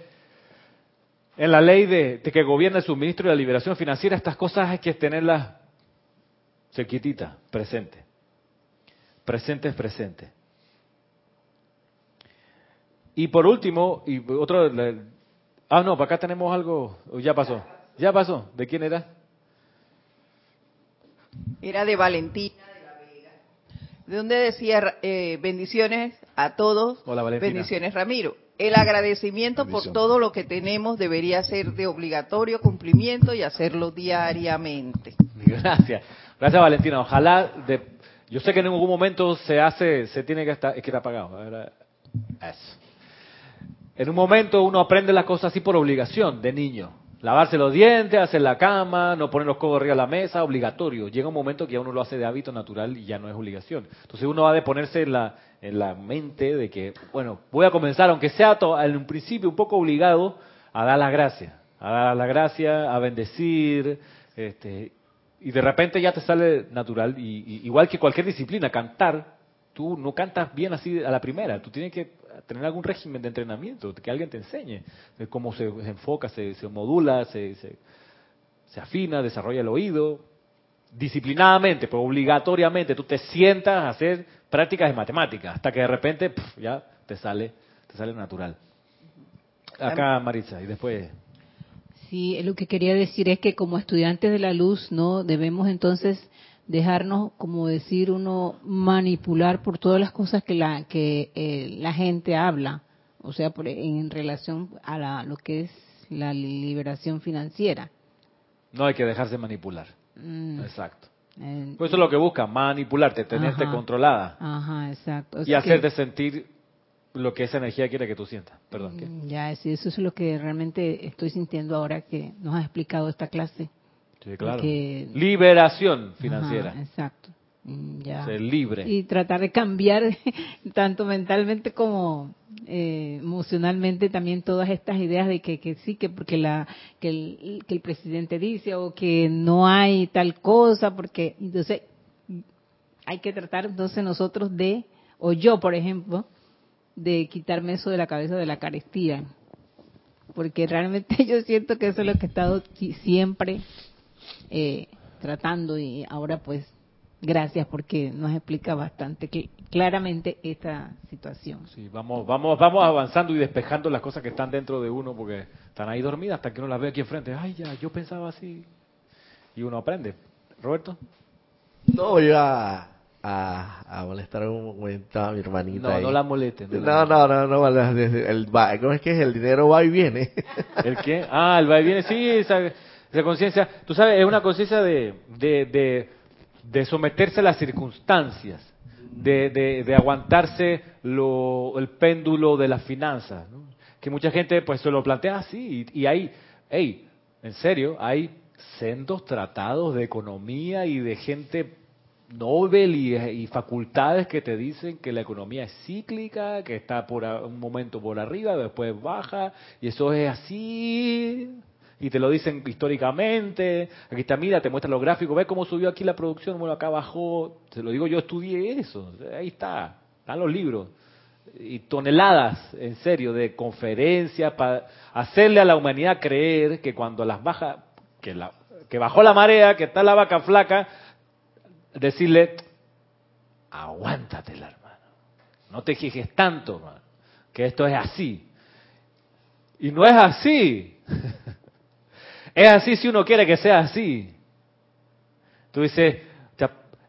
en la ley de, que gobierna el suministro y la liberación financiera, estas cosas hay que tenerlas cerquititas, presentes. Presentes, presentes. Y por último, y otro, ah no, para acá tenemos algo, ya pasó, ya pasó, ¿de quién era? Era de Valentina de la Vega. De donde decía eh, bendiciones a todos. Hola, Valentina. Bendiciones Ramiro. El agradecimiento por todo lo que tenemos debería ser de obligatorio cumplimiento y hacerlo diariamente. Gracias. Gracias, Valentina. Ojalá, de, yo sé que en ningún momento se hace, se tiene que estar, es que está apagado. Eso. En un momento uno aprende las cosas así por obligación, de niño. Lavarse los dientes, hacer la cama, no poner los codos arriba de la mesa, obligatorio. Llega un momento que ya uno lo hace de hábito natural y ya no es obligación. Entonces uno ha de ponerse en la, en la mente de que, bueno, voy a comenzar, aunque sea en un principio un poco obligado, a dar las gracias. A dar las gracias, a bendecir, este, y de repente ya te sale natural. Y, igual que cualquier disciplina, cantar, tú no cantas bien así a la primera. Tú tienes que tener algún régimen de entrenamiento, que alguien te enseñe de cómo se, enfoca, se, modula, se, se, afina, desarrolla el oído, disciplinadamente, pero obligatoriamente, tú te sientas a hacer prácticas de matemáticas, hasta que de repente ya te sale, te sale natural. Acá Maritza, y después... Sí, lo que quería decir es que como estudiantes de la luz, no debemos entonces dejarnos, como decir uno, manipular por todas las cosas que la, que, eh, la gente habla, o sea, por, en relación a la, lo que es la liberación financiera. No hay que dejarse manipular. Mm. Exacto. pues eso es lo que busca, manipularte, tenerte controlada. Ajá, exacto. y hacerte sentir lo que esa energía quiere que tú sientas. Perdón. ¿qué? Mm, ya, sí, eso es lo que realmente estoy sintiendo ahora que nos ha explicado esta clase. Liberación financiera. exacto. Mm, ya. Ser libre. Y tratar de cambiar tanto mentalmente como eh, emocionalmente también todas estas ideas de que, que sí, que porque la, que el, que el presidente dice o que no hay tal cosa, porque entonces hay que tratar entonces nosotros de, o yo por ejemplo, de quitarme eso de la cabeza de la carestía. Porque realmente yo siento que eso es lo que he estado siempre eh, tratando y ahora pues gracias porque nos explica bastante claramente esta situación. Sí, vamos, vamos, vamos avanzando y despejando las cosas que están dentro de uno porque están ahí dormidas hasta que uno las ve aquí enfrente. Ay, ya, yo pensaba así. Y uno aprende. Roberto. No, iba a, a, molestar un momento a mi hermanita. No, no la moleste. No, no, no, no, el, ¿cómo es que es? El dinero va y viene. ¿El qué? Ah, el va y viene, sí, esa conciencia, tú sabes, es una conciencia de, de, de, someterse a las circunstancias, de, de, aguantarse lo, el péndulo de las finanzas. Que mucha gente pues se lo plantea así y, y hay, hey, en serio, hay sendos tratados de economía y de gente Nobel y, facultades que te dicen que la economía es cíclica, que está por un momento por arriba, después baja, y eso es así y te lo dicen históricamente. Aquí está, mira, te muestra los gráficos, ve cómo subió aquí la producción, bueno, acá bajó. Te lo digo, yo estudié eso, ahí está, están los libros. Y toneladas, en serio, de conferencias para hacerle a la humanidad creer que cuando las baja, que la, que bajó la marea, que está la vaca flaca, decirle, aguántatela, hermano. No te quejes tanto, hermano, que esto es así. Y no es así. es así si uno quiere que sea así. Tú dices,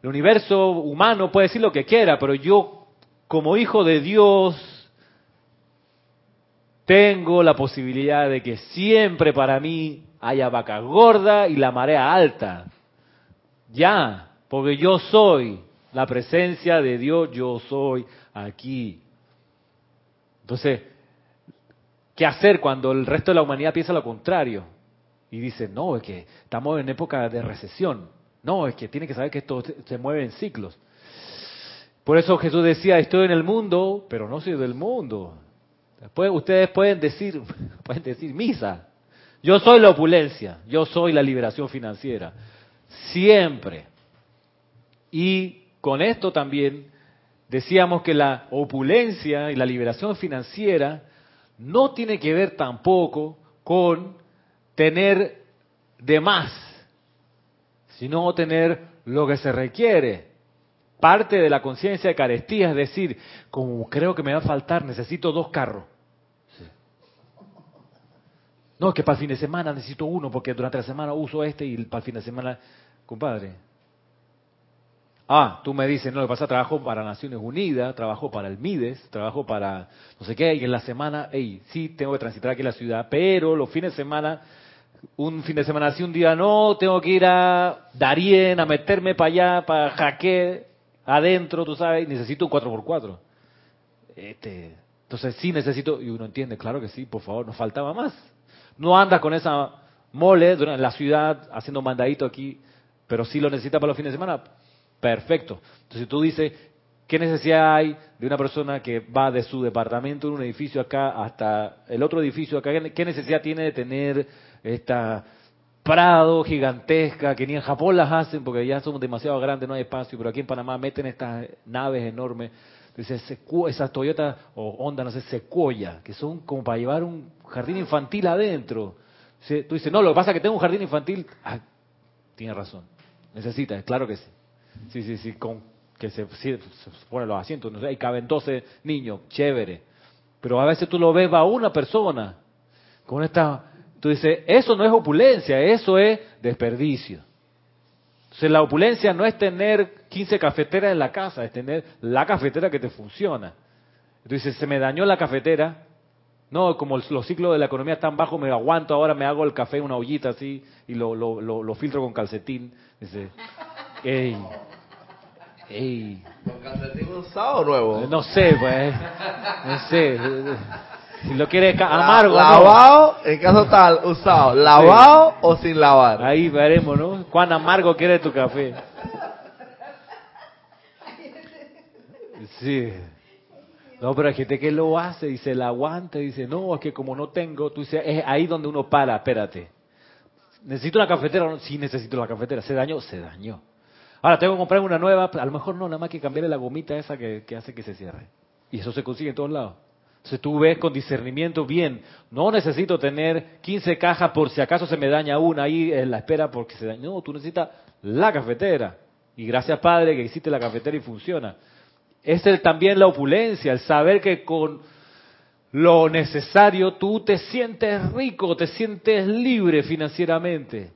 el universo humano puede decir lo que quiera, pero yo, como hijo de Dios, tengo la posibilidad de que siempre para mí haya vaca gorda y la marea alta. Ya, porque yo soy la presencia de Dios, yo soy aquí. Entonces, ¿qué hacer cuando el resto de la humanidad piensa lo contrario? Y dice, no, es que estamos en época de recesión. No, es que tiene que saber que esto se mueve en ciclos. Por eso Jesús decía, estoy en el mundo, pero no soy del mundo. Después ustedes pueden decir, pueden decir misa. Yo soy la opulencia, yo soy la liberación financiera. Siempre. Y con esto también decíamos que la opulencia y la liberación financiera no tiene que ver tampoco con tener de más, sino tener lo que se requiere. Parte de la conciencia de carestía es decir, como creo que me va a faltar, necesito dos carros. No, es que para el fin de semana necesito uno porque durante la semana uso este y para el fin de semana, compadre. Ah, tú me dices, no, lo pasa, trabajo para Naciones Unidas, trabajo para el MIDES, trabajo para no sé qué, y en la semana, hey, sí, tengo que transitar aquí en la ciudad, pero los fines de semana, un fin de semana sí, un día no, tengo que ir a Darien, a meterme para allá, para Jaque, adentro, tú sabes, necesito un 4x4. Este, entonces sí necesito, y uno entiende, claro que sí, por favor, nos faltaba más. No anda con esa mole en la ciudad haciendo mandadito aquí, pero sí lo necesita para los fines de semana. Perfecto. Entonces tú dices, ¿qué necesidad hay de una persona que va de su departamento en un edificio acá hasta el otro edificio acá? ¿Qué necesidad tiene de tener esta prado gigantesca que ni en Japón las hacen porque ya somos demasiado grandes, no hay espacio, pero aquí en Panamá meten estas naves enormes dice esas Toyota o Honda, no sé, Sequoia, que son como para llevar un jardín infantil adentro. Tú dices, no, lo que pasa es que tengo un jardín infantil. Ah, tiene razón. Necesitas, claro que sí. Sí, sí, sí, con que se, se ponen los asientos, no sé, y caben 12 niños, chévere. Pero a veces tú lo ves, va una persona con esta... Tú dices, eso no es opulencia, eso es desperdicio. Entonces la opulencia no es tener 15 cafeteras en la casa, es tener la cafetera que te funciona. Entonces se me dañó la cafetera, no, como los ciclos de la economía están bajos, me aguanto, ahora me hago el café en una ollita así y lo, lo, lo, filtro con calcetín. Dice, ey, ey. ¿Con calcetín usado o nuevo? No sé, pues, no sé. Si lo quieres amargo. lavado, en caso tal, usado. ¿Lavado o sin lavar? Ahí veremos, ¿no? ¿Cuán amargo quieres tu café? Sí. No, pero hay gente que lo hace y se la aguanta y dice, no, es que como no tengo, tú dices, es ahí donde uno para, espérate. ¿Necesito una cafetera? Sí, necesito la cafetera. ¿Se dañó? Se dañó. Ahora, tengo que comprar una nueva, a lo mejor no, nada más que cambiarle la gomita esa que, que hace que se cierre. Y eso se consigue en todos lados. Entonces tú ves con discernimiento bien, no necesito tener 15 cajas por si acaso se me daña una ahí en la espera porque se daña. No, tú necesitas la cafetera. Y gracias Padre que hiciste la cafetera y funciona. Es también la opulencia, el saber que con lo necesario tú te sientes rico, te sientes libre financieramente.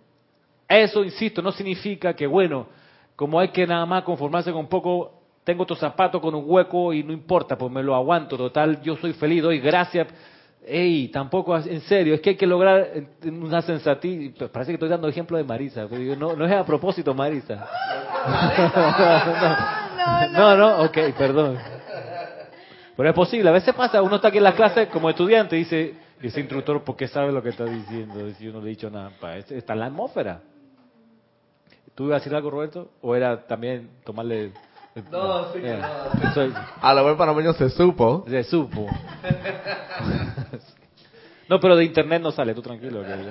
Eso, insisto, no significa que, bueno, como hay que nada más conformarse con poco, tengo estos zapatos con un hueco y no importa, pues me lo aguanto, total, yo soy feliz, doy gracias. Ey, tampoco, en serio, es que hay que lograr una sensatez. Parece que estoy dando ejemplo de Marisa, pero no, no es a propósito, Marisa. no, no, no, ok, perdón. Pero es posible, a veces pasa, uno está aquí en la clase como estudiante y dice, ese instructor, ¿por qué sabe lo que está diciendo? Si yo no le he dicho nada, está en la atmósfera. ¿Tú ibas a decir algo, Roberto? ¿O era también tomarle no, sí que A lo mejor menos se supo. Se supo. no, pero de internet no sale, tú tranquilo. Que... Dice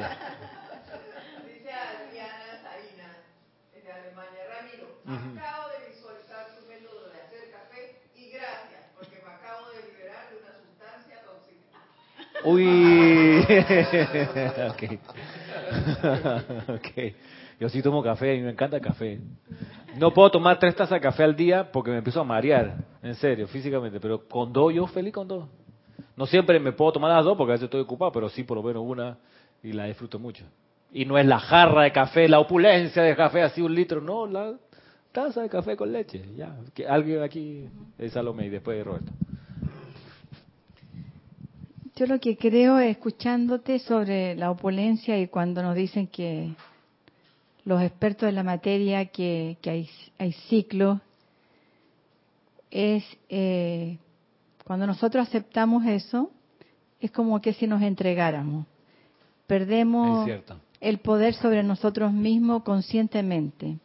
Adriana Sarina, desde Alemania, Ramiro, acabo de visualizar tu método de hacer café y gracias, porque me acabo de liberar de una sustancia tóxica. Uy, okay. ok. Yo sí tomo café y me encanta café. No puedo tomar tres tazas de café al día porque me empiezo a marear, en serio, físicamente. Pero con dos, yo feliz con dos. No siempre me puedo tomar las dos porque a veces estoy ocupado, pero sí por lo menos una y la disfruto mucho. Y no es la jarra de café, la opulencia de café, así un litro, no, la taza de café con leche. Ya, que alguien aquí es Salomé y después de Roberto. Yo lo que creo, escuchándote sobre la opulencia y cuando nos dicen que los expertos de la materia, que, hay, hay ciclos, es eh, cuando nosotros aceptamos eso, es como que si nos entregáramos. Perdemos el poder sobre nosotros mismos conscientemente.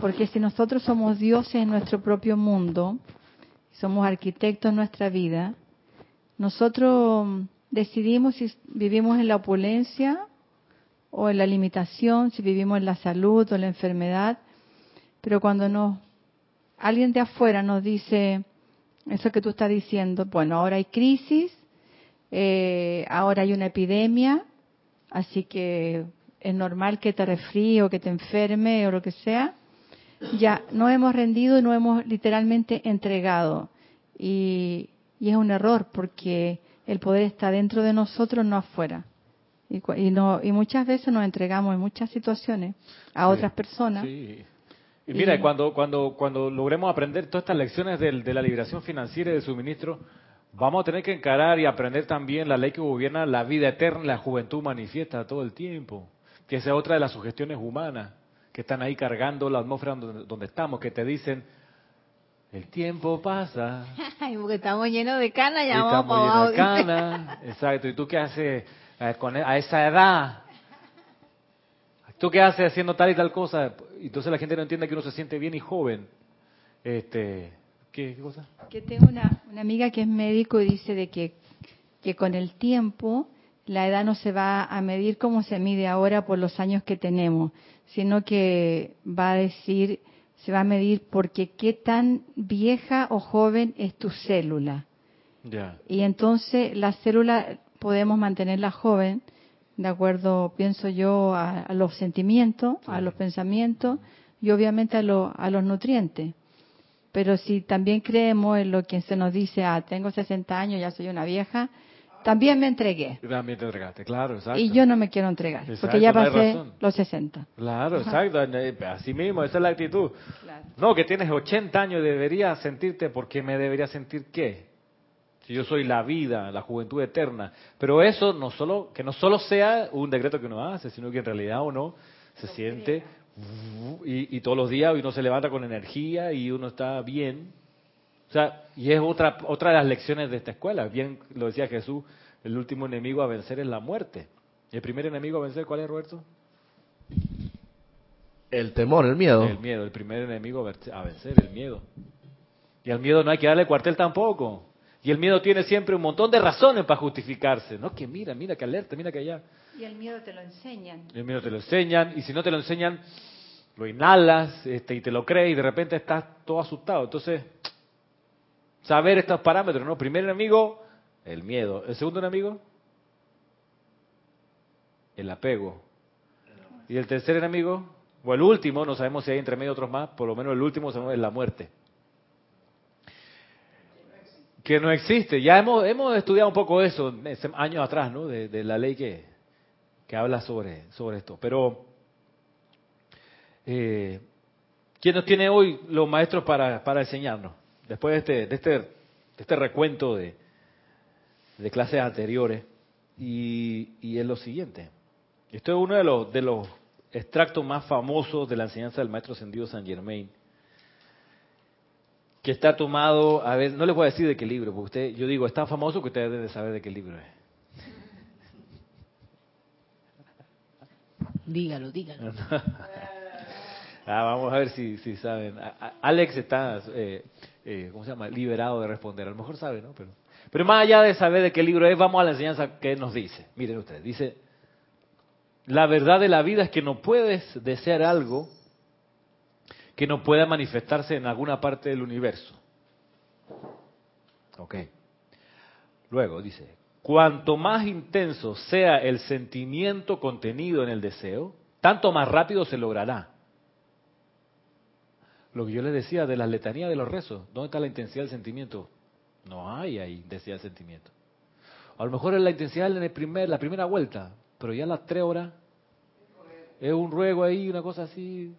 Porque si nosotros somos dioses en nuestro propio mundo, somos arquitectos en nuestra vida, nosotros decidimos si vivimos en la opulencia o en la limitación, si vivimos en la salud o en la enfermedad, pero cuando nos alguien de afuera nos dice eso que tú estás diciendo, bueno, ahora hay crisis, eh, ahora hay una epidemia, así que es normal que te resfríe o que te enferme o lo que sea. Ya no hemos rendido y no hemos literalmente entregado. Y, y es un error porque el poder está dentro de nosotros, no afuera. Y, y, no, y muchas veces nos entregamos en muchas situaciones a otras personas. Sí. Y mira, cuando, cuando, cuando logremos aprender todas estas lecciones de, de la liberación financiera y del suministro, vamos a tener que encarar y aprender también la ley que gobierna la vida eterna, la juventud manifiesta todo el tiempo. Que esa es otra de las sugestiones humanas que están ahí cargando la atmósfera donde, donde estamos, que te dicen, el tiempo pasa. porque estamos llenos de cana, ya vamos estamos llenos de cana. Exacto. ¿Y tú qué haces eh, e, a esa edad? ¿Tú qué haces haciendo tal y tal cosa? Entonces la gente no entiende que uno se siente bien y joven. Este, ¿qué, cosa? Que tengo una, una amiga que es médico y dice de que, que con el tiempo la edad no se va a medir como se mide ahora por los años que tenemos, sino que va a decir se va a medir porque qué tan vieja o joven es tu célula. Y entonces la célula podemos mantenerla joven, de acuerdo, pienso yo, a, los sentimientos, a los pensamientos y obviamente a, a los nutrientes. Pero si también creemos en lo que se nos dice, ah, tengo 60 años, ya soy una vieja, también me entregué. También te entregaste, claro, exacto. Y yo no me quiero entregar, porque ya pasé los 60. Claro, exacto. Eh, así mismo, esa es la actitud. No, que tienes 80 años, deberías sentirte, porque me debería sentir qué? Si yo soy la vida, la juventud eterna. Pero eso no solo, que no solo sea un decreto que uno hace, sino que en realidad uno se siente y, y todos los días uno se levanta con energía y uno está bien o sea, y es otra, otra de las lecciones de esta escuela. Bien lo decía Jesús, el último enemigo a vencer es la muerte. ¿Y el primer enemigo a vencer cuál es, Roberto? El temor, el miedo. El miedo, el primer enemigo a vencer, el miedo. Y al miedo no hay que darle cuartel tampoco. Y el miedo tiene siempre un montón de razones para justificarse. No, que mira, mira que alerta, mira que allá. Y el miedo te lo enseñan. el miedo te lo enseñan. Y si no te lo enseñan, lo inhalas este, y te lo crees y de repente estás todo asustado. Entonces, saber estos parámetros, ¿no? Primer enemigo, el miedo. El segundo enemigo, el apego. Y el tercer enemigo, o el último, no sabemos si hay entre medio otros más, por lo menos el último es la muerte. Que no existe. Ya hemos, hemos estudiado un poco eso años atrás, ¿no? De, la ley que, que habla sobre, sobre esto. Pero, eh, ¿quién nos tiene hoy los maestros para, para enseñarnos? Después de este, de este, de este recuento de, de clases anteriores, y, y, es lo siguiente. Esto es uno de los, de los extractos más famosos de la enseñanza del maestro ascendido San Germain, que está tomado, a ver, no les voy a decir de qué libro, porque usted, yo digo, es tan famoso que ustedes deben saber de qué libro es. Dígalo, dígalo. ah, vamos a ver si, si saben. Alex está eh, eh, ¿cómo se llama? Liberado de responder. A lo mejor sabe, ¿no? Pero, pero más allá de saber de qué libro es, vamos a la enseñanza que nos dice. Miren ustedes, dice, la verdad de la vida es que no puedes desear algo que no pueda manifestarse en alguna parte del universo. Ok. Luego dice, Cuanto más intenso sea el sentimiento contenido en el deseo, tanto más rápido se logrará. Lo que yo les decía de la letanía de los rezos, ¿dónde está la intensidad del sentimiento? No hay ahí intensidad del sentimiento. A lo mejor es la intensidad en el primer, la primera vuelta, pero ya las tres horas es un ruego ahí, una cosa así,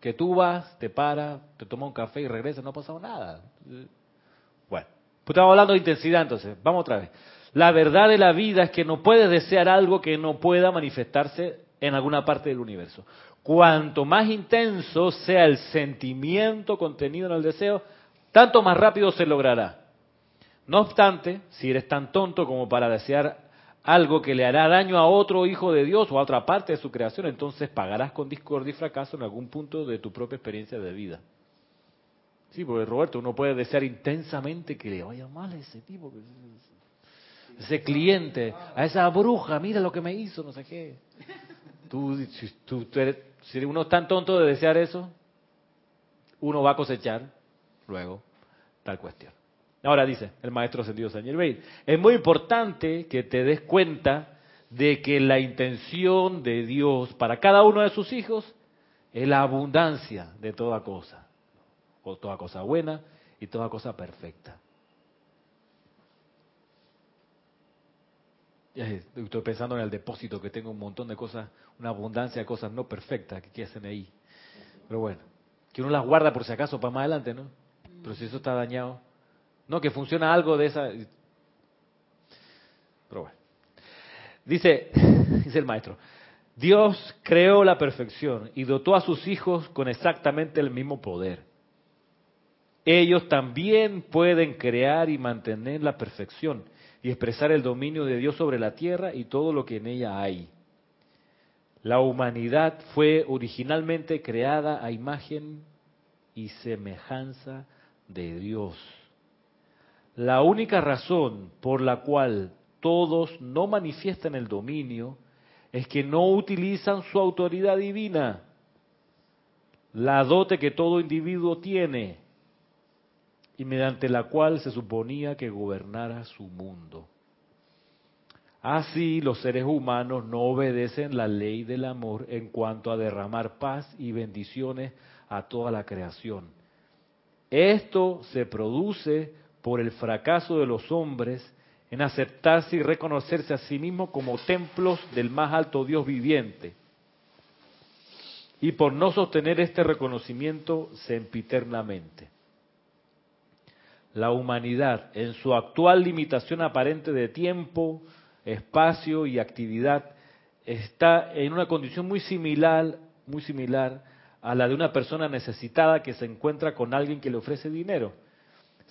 que tú vas, te paras, te tomas un café y regresas, no ha pasado nada. Bueno, pues estamos hablando de intensidad entonces, vamos otra vez. La verdad de la vida es que no puedes desear algo que no pueda manifestarse en alguna parte del universo. Cuanto más intenso sea el sentimiento contenido en el deseo, tanto más rápido se logrará. No obstante, si eres tan tonto como para desear algo que le hará daño a otro hijo de Dios o a otra parte de su creación, entonces pagarás con discordia y fracaso en algún punto de tu propia experiencia de vida. Sí, porque Roberto, uno puede desear intensamente que le vaya mal a ese tipo, ese cliente, a esa bruja, mira lo que me hizo, no sé qué. Tú, si uno es tan tonto de desear eso, uno va a cosechar luego tal cuestión. Ahora dice el maestro sentido Sañel Bey, es muy importante que te des cuenta de que la intención de Dios para cada uno de sus hijos es la abundancia de toda cosa, o toda cosa buena y toda cosa perfecta. Estoy pensando en el depósito que tengo un montón de cosas, una abundancia de cosas no perfectas que hacen ahí. Pero bueno, que uno las guarda por si acaso para más adelante, ¿no? Pero si eso está dañado, no, que funciona algo de esa. Pero bueno. Dice, dice el maestro, Dios creó la perfección y dotó a sus hijos con exactamente el mismo poder. Ellos también pueden crear y mantener la perfección y expresar el dominio de Dios sobre la tierra y todo lo que en ella hay. La humanidad fue originalmente creada a imagen y semejanza de Dios. La única razón por la cual todos no manifiestan el dominio es que no utilizan su autoridad divina, la dote que todo individuo tiene y mediante la cual se suponía que gobernara su mundo. Así los seres humanos no obedecen la ley del amor en cuanto a derramar paz y bendiciones a toda la creación. Esto se produce por el fracaso de los hombres en aceptarse y reconocerse a sí mismos como templos del más alto Dios viviente, y por no sostener este reconocimiento sempiternamente. La humanidad, en su actual limitación aparente de tiempo, espacio y actividad, está en una condición muy similar, muy similar a la de una persona necesitada que se encuentra con alguien que le ofrece dinero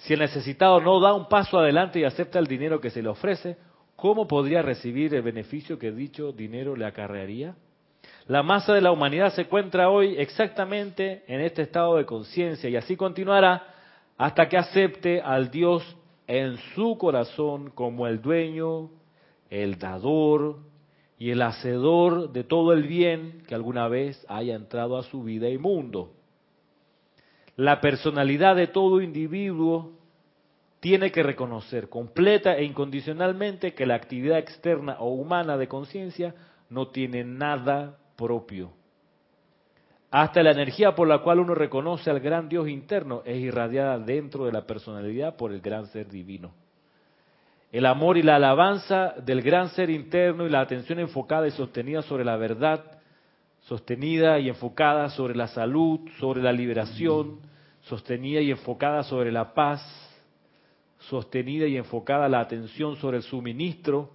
si el necesitado no da un paso adelante y acepta el dinero que se le ofrece, ¿cómo podría recibir el beneficio que dicho dinero le acarrearía? La masa de la humanidad se encuentra hoy exactamente en este estado de conciencia y así continuará hasta que acepte al Dios en su corazón como el dueño, el dador y el hacedor de todo el bien que alguna vez haya entrado a su vida y mundo. La personalidad de todo individuo tiene que reconocer completa e incondicionalmente que la actividad externa o humana de conciencia no tiene nada propio. Hasta la energía por la cual uno reconoce al gran Dios interno es irradiada dentro de la personalidad por el gran ser divino. El amor y la alabanza del gran ser interno y la atención enfocada y sostenida sobre la verdad sostenida y enfocada sobre la salud, sobre la liberación, sostenida y enfocada sobre la paz, sostenida y enfocada la atención sobre el suministro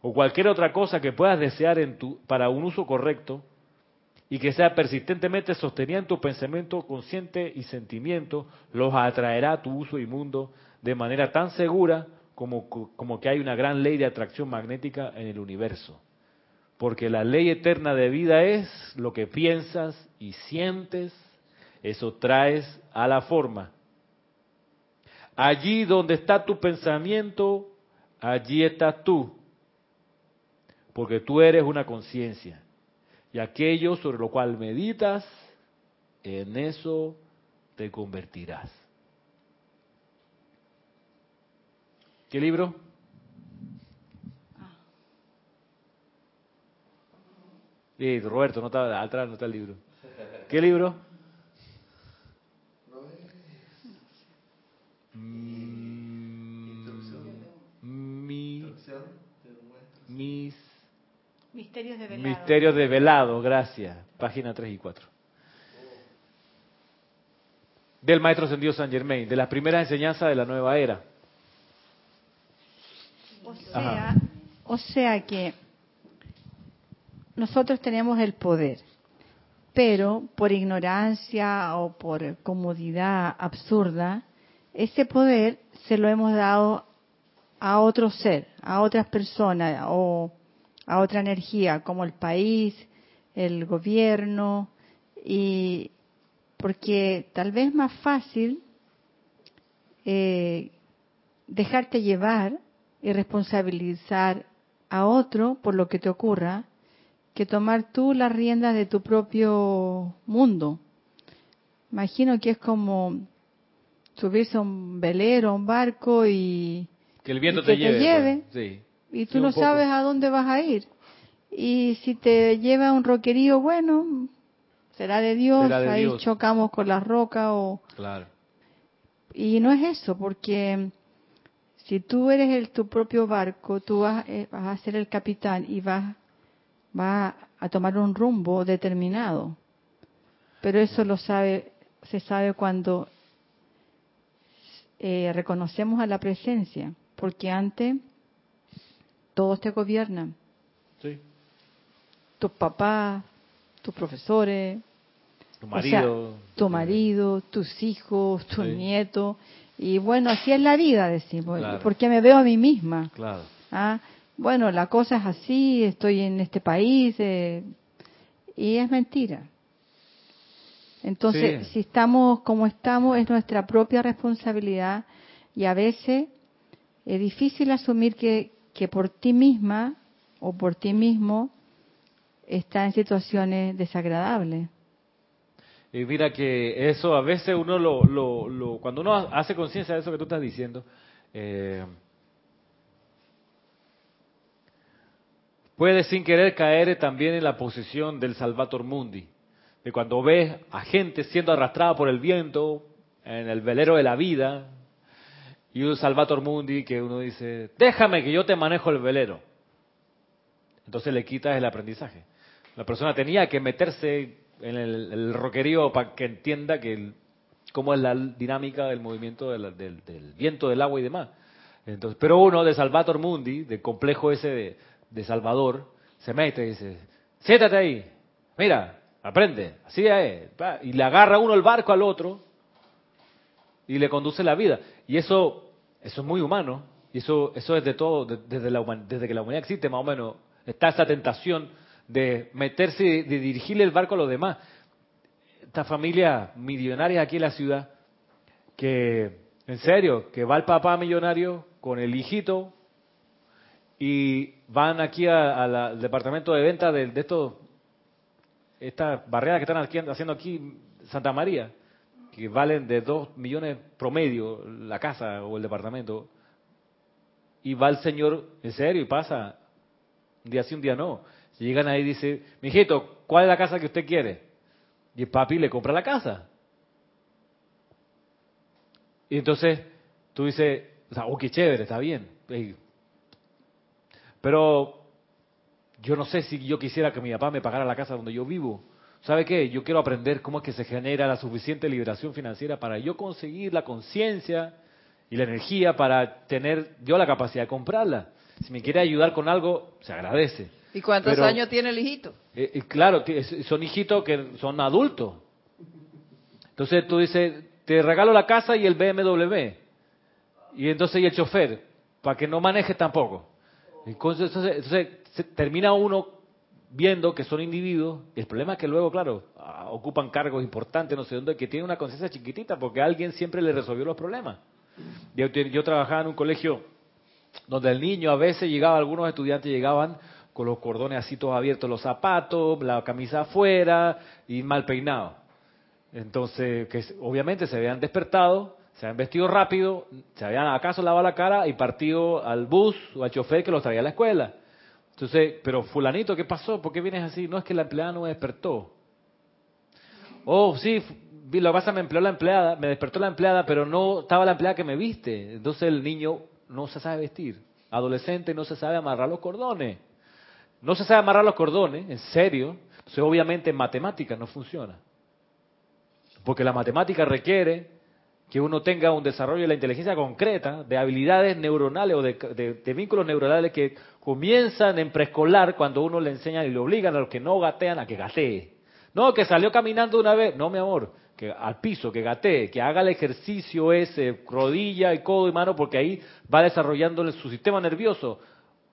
o cualquier otra cosa que puedas desear en tu, para un uso correcto y que sea persistentemente sostenida en tu pensamiento consciente y sentimiento, los atraerá a tu uso inmundo de manera tan segura como, como que hay una gran ley de atracción magnética en el universo. Porque la ley eterna de vida es lo que piensas y sientes, eso traes a la forma. Allí donde está tu pensamiento, allí estás tú. Porque tú eres una conciencia. Y aquello sobre lo cual meditas, en eso te convertirás. ¿Qué libro? Ah. Sí, Roberto, no está atrás, no está el libro. ¿Qué libro? Misterios de misterios de velado, gracias. Página 3 y 4. Del maestro ascendido San Germain, de las primeras enseñanzas de la nueva era. O sea, Ajá. o sea que nosotros tenemos el poder, pero por ignorancia o por comodidad absurda, ese poder se lo hemos dado a otro ser, a otras personas o a otra energía, como el país, el gobierno, y porque tal vez es más fácil eh, dejarte llevar y responsabilizar a otro por lo que te ocurra que tomar tú las riendas de tu propio mundo. Imagino que es como subirse a un velero, a un barco y, Que el viento Y te que te lleve. lleve. pues. Sí. Y tú Sí, no poco. sabes a dónde vas a ir. Y si te lleva a un roquerío, bueno, será de Dios, Será de ahí Dios. chocamos con las rocas o... Claro. Y no es eso, porque si tú eres el, tu propio barco, tú vas, eh, vas a ser el capitán y vas, vas a tomar un rumbo determinado. Pero eso lo sabe, se sabe cuando eh, reconocemos a la presencia, porque antes todos te gobiernan, Sí. tus papás, tus profesores, Tu o sea, marido. tu marido, tus hijos, tus Sí. nietos. Y bueno, así es la vida, decimos. Claro. Porque me veo a mí misma. Claro. Ah, bueno, la cosa es así, estoy en este país. eh, y es mentira. Entonces, Sí. si estamos como estamos, es nuestra propia responsabilidad. Y a veces es difícil asumir que, que por ti misma o por ti mismo está en situaciones desagradables. Y mira que eso a veces uno lo, lo, lo- cuando uno hace conciencia de eso que tú estás diciendo, eh, puede sin querer caer también en la posición del Salvator Mundi, de cuando ves a gente siendo arrastrada por el viento en el velero de la vida, y un Salvator Mundi que uno dice, déjame que yo te manejo el velero. Entonces le quitas el aprendizaje. La persona tenía que meterse en el, roquerío para que entienda que cómo es la dinámica del movimiento del, viento, del agua y demás. Entonces, pero uno de Salvator Mundi, del complejo ese de, Salvador, se mete y dice, siéntate ahí, mira, aprende, así es, y le agarra uno el barco al otro y le conduce la vida. Y eso, eso es muy humano, y eso, eso es de todo, de- desde, la, desde que la humanidad existe más o menos, está esa tentación de meterse, de dirigirle el barco a los demás. Esta familia millonaria aquí en la ciudad, que, en serio, que va el papá millonario con el hijito y van aquí al departamento de venta de, de estas barreras que están haciendo aquí Santa María, que valen de 2 millones promedio la casa o el departamento, y va el señor, en serio, y pasa, un día sí, un día no. Si llegan ahí y dice, mijito, ¿cuál es la casa que usted quiere? Y el papi le compra la casa. Y entonces tú dices, o sea, oh, qué chévere, está bien. Pero yo no sé si yo quisiera que mi papá me pagara la casa donde yo vivo. ¿Sabe qué? Yo quiero aprender cómo es que se genera la suficiente liberación financiera para yo conseguir la conciencia y la energía para tener yo la capacidad de comprarla. Si me quiere ayudar con algo, se agradece. ¿Y cuántos Pero- años tiene el hijito? Eh, eh, claro, son hijitos que son adultos. Entonces tú dices, te regalo la casa y el BMW. Y entonces y el chofer, para que no manejes tampoco. Entonces, entonces- entonces se- termina uno viendo que son individuos, el problema es que luego, claro, ah, ocupan cargos importantes, no sé dónde, que tienen una conciencia chiquitita, porque alguien siempre le resolvió los problemas. Yo, yo trabajaba en un colegio donde el niño a veces llegaba, algunos estudiantes llegaban con los cordones así todos abiertos, los zapatos, la camisa afuera y mal peinado. Entonces, que obviamente se habían despertado, se habían vestido rápido, se habían acaso lavado la cara y partido al bus o al chofer que los traía a la escuela. Entonces, pero fulanito, ¿qué pasó? ¿Por qué vienes así? No es que la empleada no me despertó. Oh, sí, lo que pasa me empleó la empleada, me despertó la empleada, pero no estaba la empleada que me viste. Entonces el niño no se sabe vestir. Adolescente no se sabe amarrar los cordones. No se sabe amarrar los cordones, en serio. Entonces obviamente en matemáticas no funciona. Porque la matemática requiere que uno tenga un desarrollo de la inteligencia concreta, de habilidades neuronales o de, vínculos neuronales que comienzan en preescolar cuando uno le enseña y le obligan a los que no gatean a que gatee. No, que salió caminando una vez. No, mi amor, que al piso, que gatee, que haga el ejercicio ese, rodilla y codo y mano, porque ahí va desarrollando su sistema nervioso.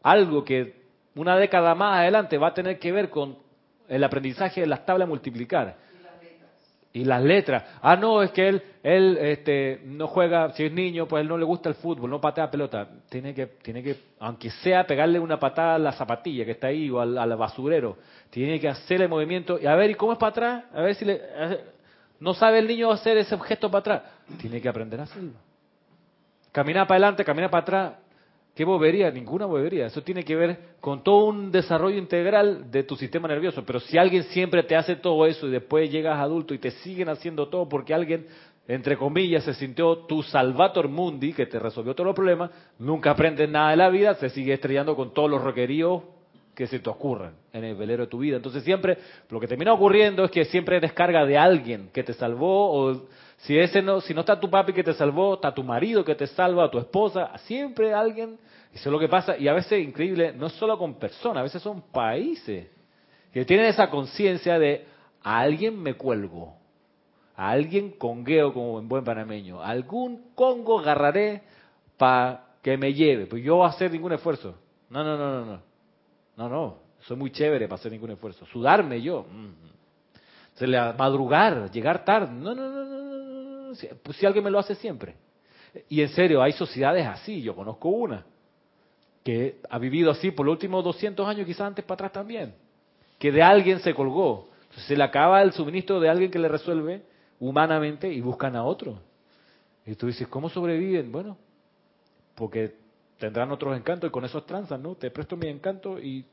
Algo que una década más adelante va a tener que ver con el aprendizaje de las tablas multiplicar y las letras. Ah, no, es que él, él este, no juega, si es niño, pues él no le gusta el fútbol, no patea pelota. Tiene que, tiene que, aunque sea pegarle una patada a la zapatilla que está ahí o al, basurero, tiene que hacer el movimiento. Y a ver, ¿y cómo es para atrás? A ver si le, no sabe el niño hacer ese objeto para atrás. Tiene que aprender a hacerlo. Caminar para adelante, caminar para atrás. ¿Qué bobería? Ninguna bobería. Eso tiene que ver con todo un desarrollo integral de tu sistema nervioso. Pero si alguien siempre te hace todo eso y después llegas adulto y te siguen haciendo todo porque alguien, entre comillas, se sintió tu salvator mundi, que te resolvió todos los problemas, nunca aprendes nada de la vida, se sigue estrellando con todos los requeridos que se te ocurran en el velero de tu vida. Entonces siempre, lo que termina ocurriendo es que siempre descarga de alguien que te salvó o si ese no, si no está tu papi que te salvó, está tu marido que te salva, tu esposa, siempre alguien, eso es lo que pasa, y a veces increíble, no solo con personas, a veces son países que tienen esa conciencia de a alguien me cuelgo, a alguien congueo como en buen panameño, algún congo agarraré para que me lleve, pues yo voy a hacer ningún esfuerzo. No, no, no, no, no. No, no, soy muy chévere para hacer ningún esfuerzo. Sudarme yo. Se le madrugar, llegar tarde. No, no, no, no, pues si alguien me lo hace siempre. Y en serio, hay sociedades así, yo conozco una, que ha vivido así por los últimos 200 años, quizás antes para atrás también, que de alguien se colgó. se le acaba el suministro de alguien que le resuelve humanamente y buscan a otro. Y tú dices, ¿cómo sobreviven? Bueno, porque tendrán otros encantos y con esos transan, ¿no? Te presto mi encanto y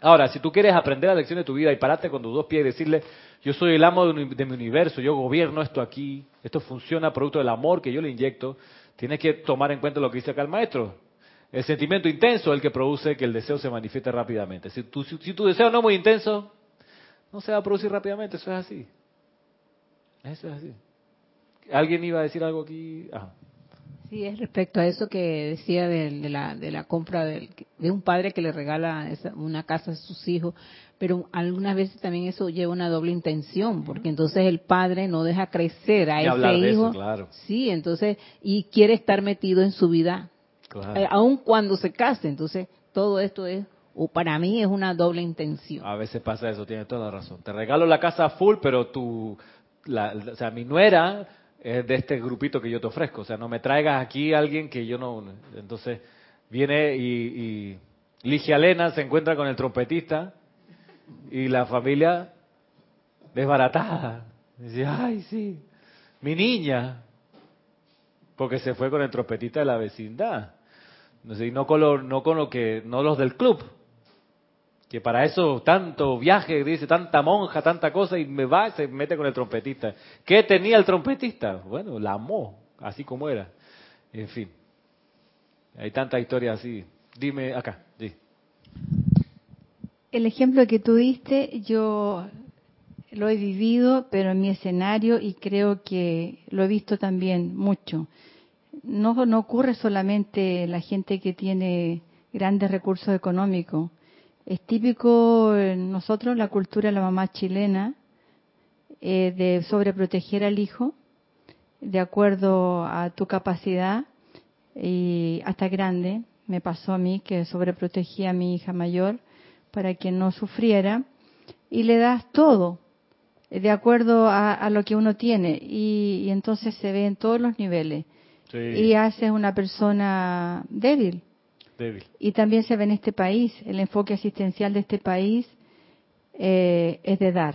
Ahora, si tú quieres aprender la lección de tu vida y pararte con tus dos pies y decirle, yo soy el amo de, mi universo, yo gobierno esto aquí, esto funciona producto del amor que yo le inyecto, tienes que tomar en cuenta lo que dice acá el maestro. El sentimiento intenso es el que produce que el deseo se manifieste rápidamente. Si tu, si, tu deseo no es muy intenso, no se va a producir rápidamente, eso es así. Eso es así. ¿Alguien iba a decir algo aquí? Ajá. Sí, es respecto a eso que decía de, la, de la compra de, un padre que le regala una casa a sus hijos, pero algunas veces también eso lleva una doble intención, porque entonces el padre no deja crecer a ese hijo. claro. Sí, entonces, y quiere estar metido en su vida, claro. Eh, aun cuando se case. Entonces, todo esto es, o para mí es una doble intención. A veces pasa eso, tiene toda la razón. Te regalo la casa full, pero tu, la, o sea, mi nuera es de este grupito que yo te ofrezco. O sea, no me traigas aquí a alguien que yo no... Entonces viene y, Ligia Lena se encuentra con el trompetista y la familia desbaratada. Dice, ay, sí, mi niña, porque se fue con el trompetista de la vecindad. Y no con, lo, no con lo que, no los del club, que para eso tanto viaje, dice tanta monja, tanta cosa, y me va y se mete con el trompetista. ¿Qué tenía el trompetista? Bueno, la amó, así como era. En fin, hay tanta historia así. Dime acá. El ejemplo que tú diste, yo lo he vivido, pero en mi escenario, y creo que lo he visto también mucho. No, no ocurre solamente la gente que tiene grandes recursos económicos es típico en nosotros, la cultura de la mamá chilena, eh, de sobreproteger al hijo de acuerdo a tu capacidad. Y hasta grande. Me pasó a mí que sobreprotegí a mi hija mayor para que no sufriera. Y le das todo de acuerdo a, lo que uno tiene. Y, entonces se ve en todos los niveles. Y haces una persona débil y también se ve en este país, el enfoque asistencial de este país eh, es de dar,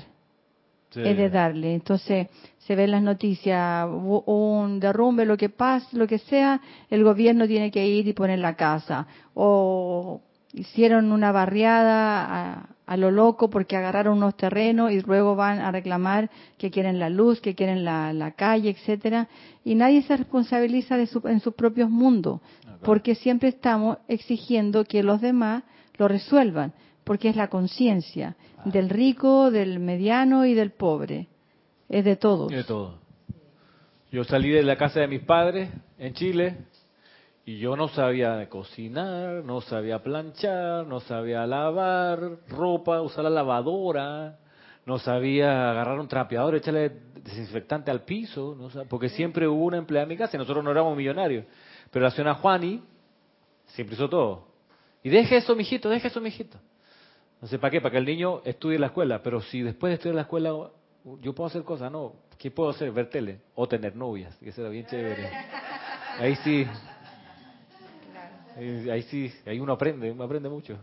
es de darle. Entonces se ve en las noticias, un derrumbe, lo que pase, lo que sea, el gobierno tiene que ir y poner la casa. O hicieron una barriada a, a lo loco porque agarraron unos terrenos y luego van a reclamar que quieren la luz, que quieren la, la calle, etcétera, y nadie se responsabiliza de su, en sus propios mundos, porque siempre estamos exigiendo que los demás lo resuelvan, porque es la conciencia del rico, del mediano y del pobre, es de todos. De todo. Yo salí de la casa de mis padres en Chile y yo no sabía cocinar, no sabía planchar, no sabía lavar ropa, usar la lavadora, no sabía agarrar un trapeador, echarle desinfectante al piso, no sé, porque siempre hubo una empleada en mi casa y nosotros no éramos millonarios. Pero la señora Juani siempre hizo todo. Y deje eso, mijito, deje eso, mijito. No sé para qué, para que el niño estudie en la escuela. Pero si después de estudiar en la escuela yo puedo hacer cosas, no. ¿Qué puedo hacer? Ver tele o tener novias, que será bien chévere. Ahí sí, Ahí, sí, ahí uno aprende, uno aprende mucho.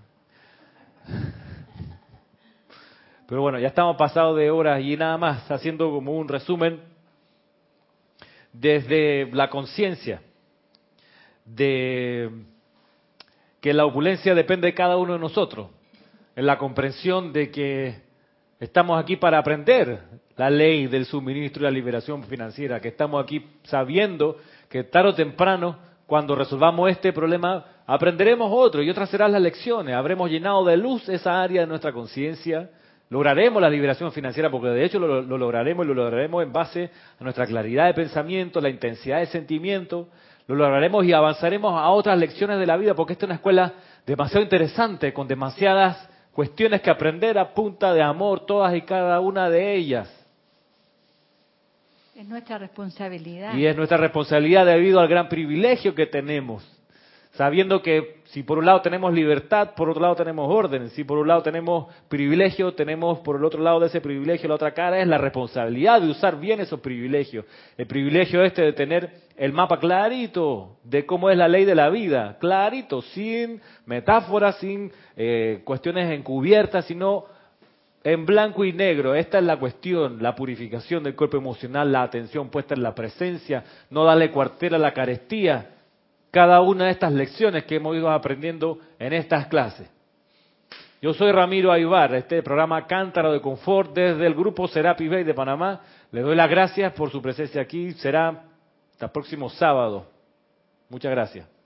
Pero bueno, ya estamos pasados de horas y nada más, haciendo como un resumen desde la conciencia de que la opulencia depende de cada uno de nosotros, en la comprensión de que estamos aquí para aprender la ley del suministro y la liberación financiera, que estamos aquí sabiendo que tarde o temprano cuando resolvamos este problema, aprenderemos otro y otras serán las lecciones. Habremos llenado de luz esa área de nuestra conciencia. Lograremos la liberación financiera porque de hecho lo, lo, lograremos y lo lograremos en base a nuestra claridad de pensamiento, la intensidad de sentimiento. Lo lograremos y avanzaremos a otras lecciones de la vida porque esta es una escuela demasiado interesante, con demasiadas cuestiones que aprender a punta de amor, todas y cada una de ellas. Es nuestra responsabilidad. Y es nuestra responsabilidad debido al gran privilegio que tenemos. Sabiendo que si por un lado tenemos libertad, por otro lado tenemos orden. Si por un lado tenemos privilegio, tenemos por el otro lado de ese privilegio la otra cara, es la responsabilidad de usar bien esos privilegios. El privilegio este de tener el mapa clarito de cómo es la ley de la vida, clarito, sin metáforas, sin eh, cuestiones encubiertas, sino en blanco y negro. Esta es la cuestión, la purificación del cuerpo emocional, la atención puesta en la presencia, no darle cuartel a la carestía. Cada una de estas lecciones que hemos ido aprendiendo en estas clases. Yo soy Ramiro Aybar, este programa Cántaro de Confort desde el grupo Serapi Bay de Panamá. Le doy las gracias por su presencia aquí. Será hasta el próximo sábado. Muchas gracias.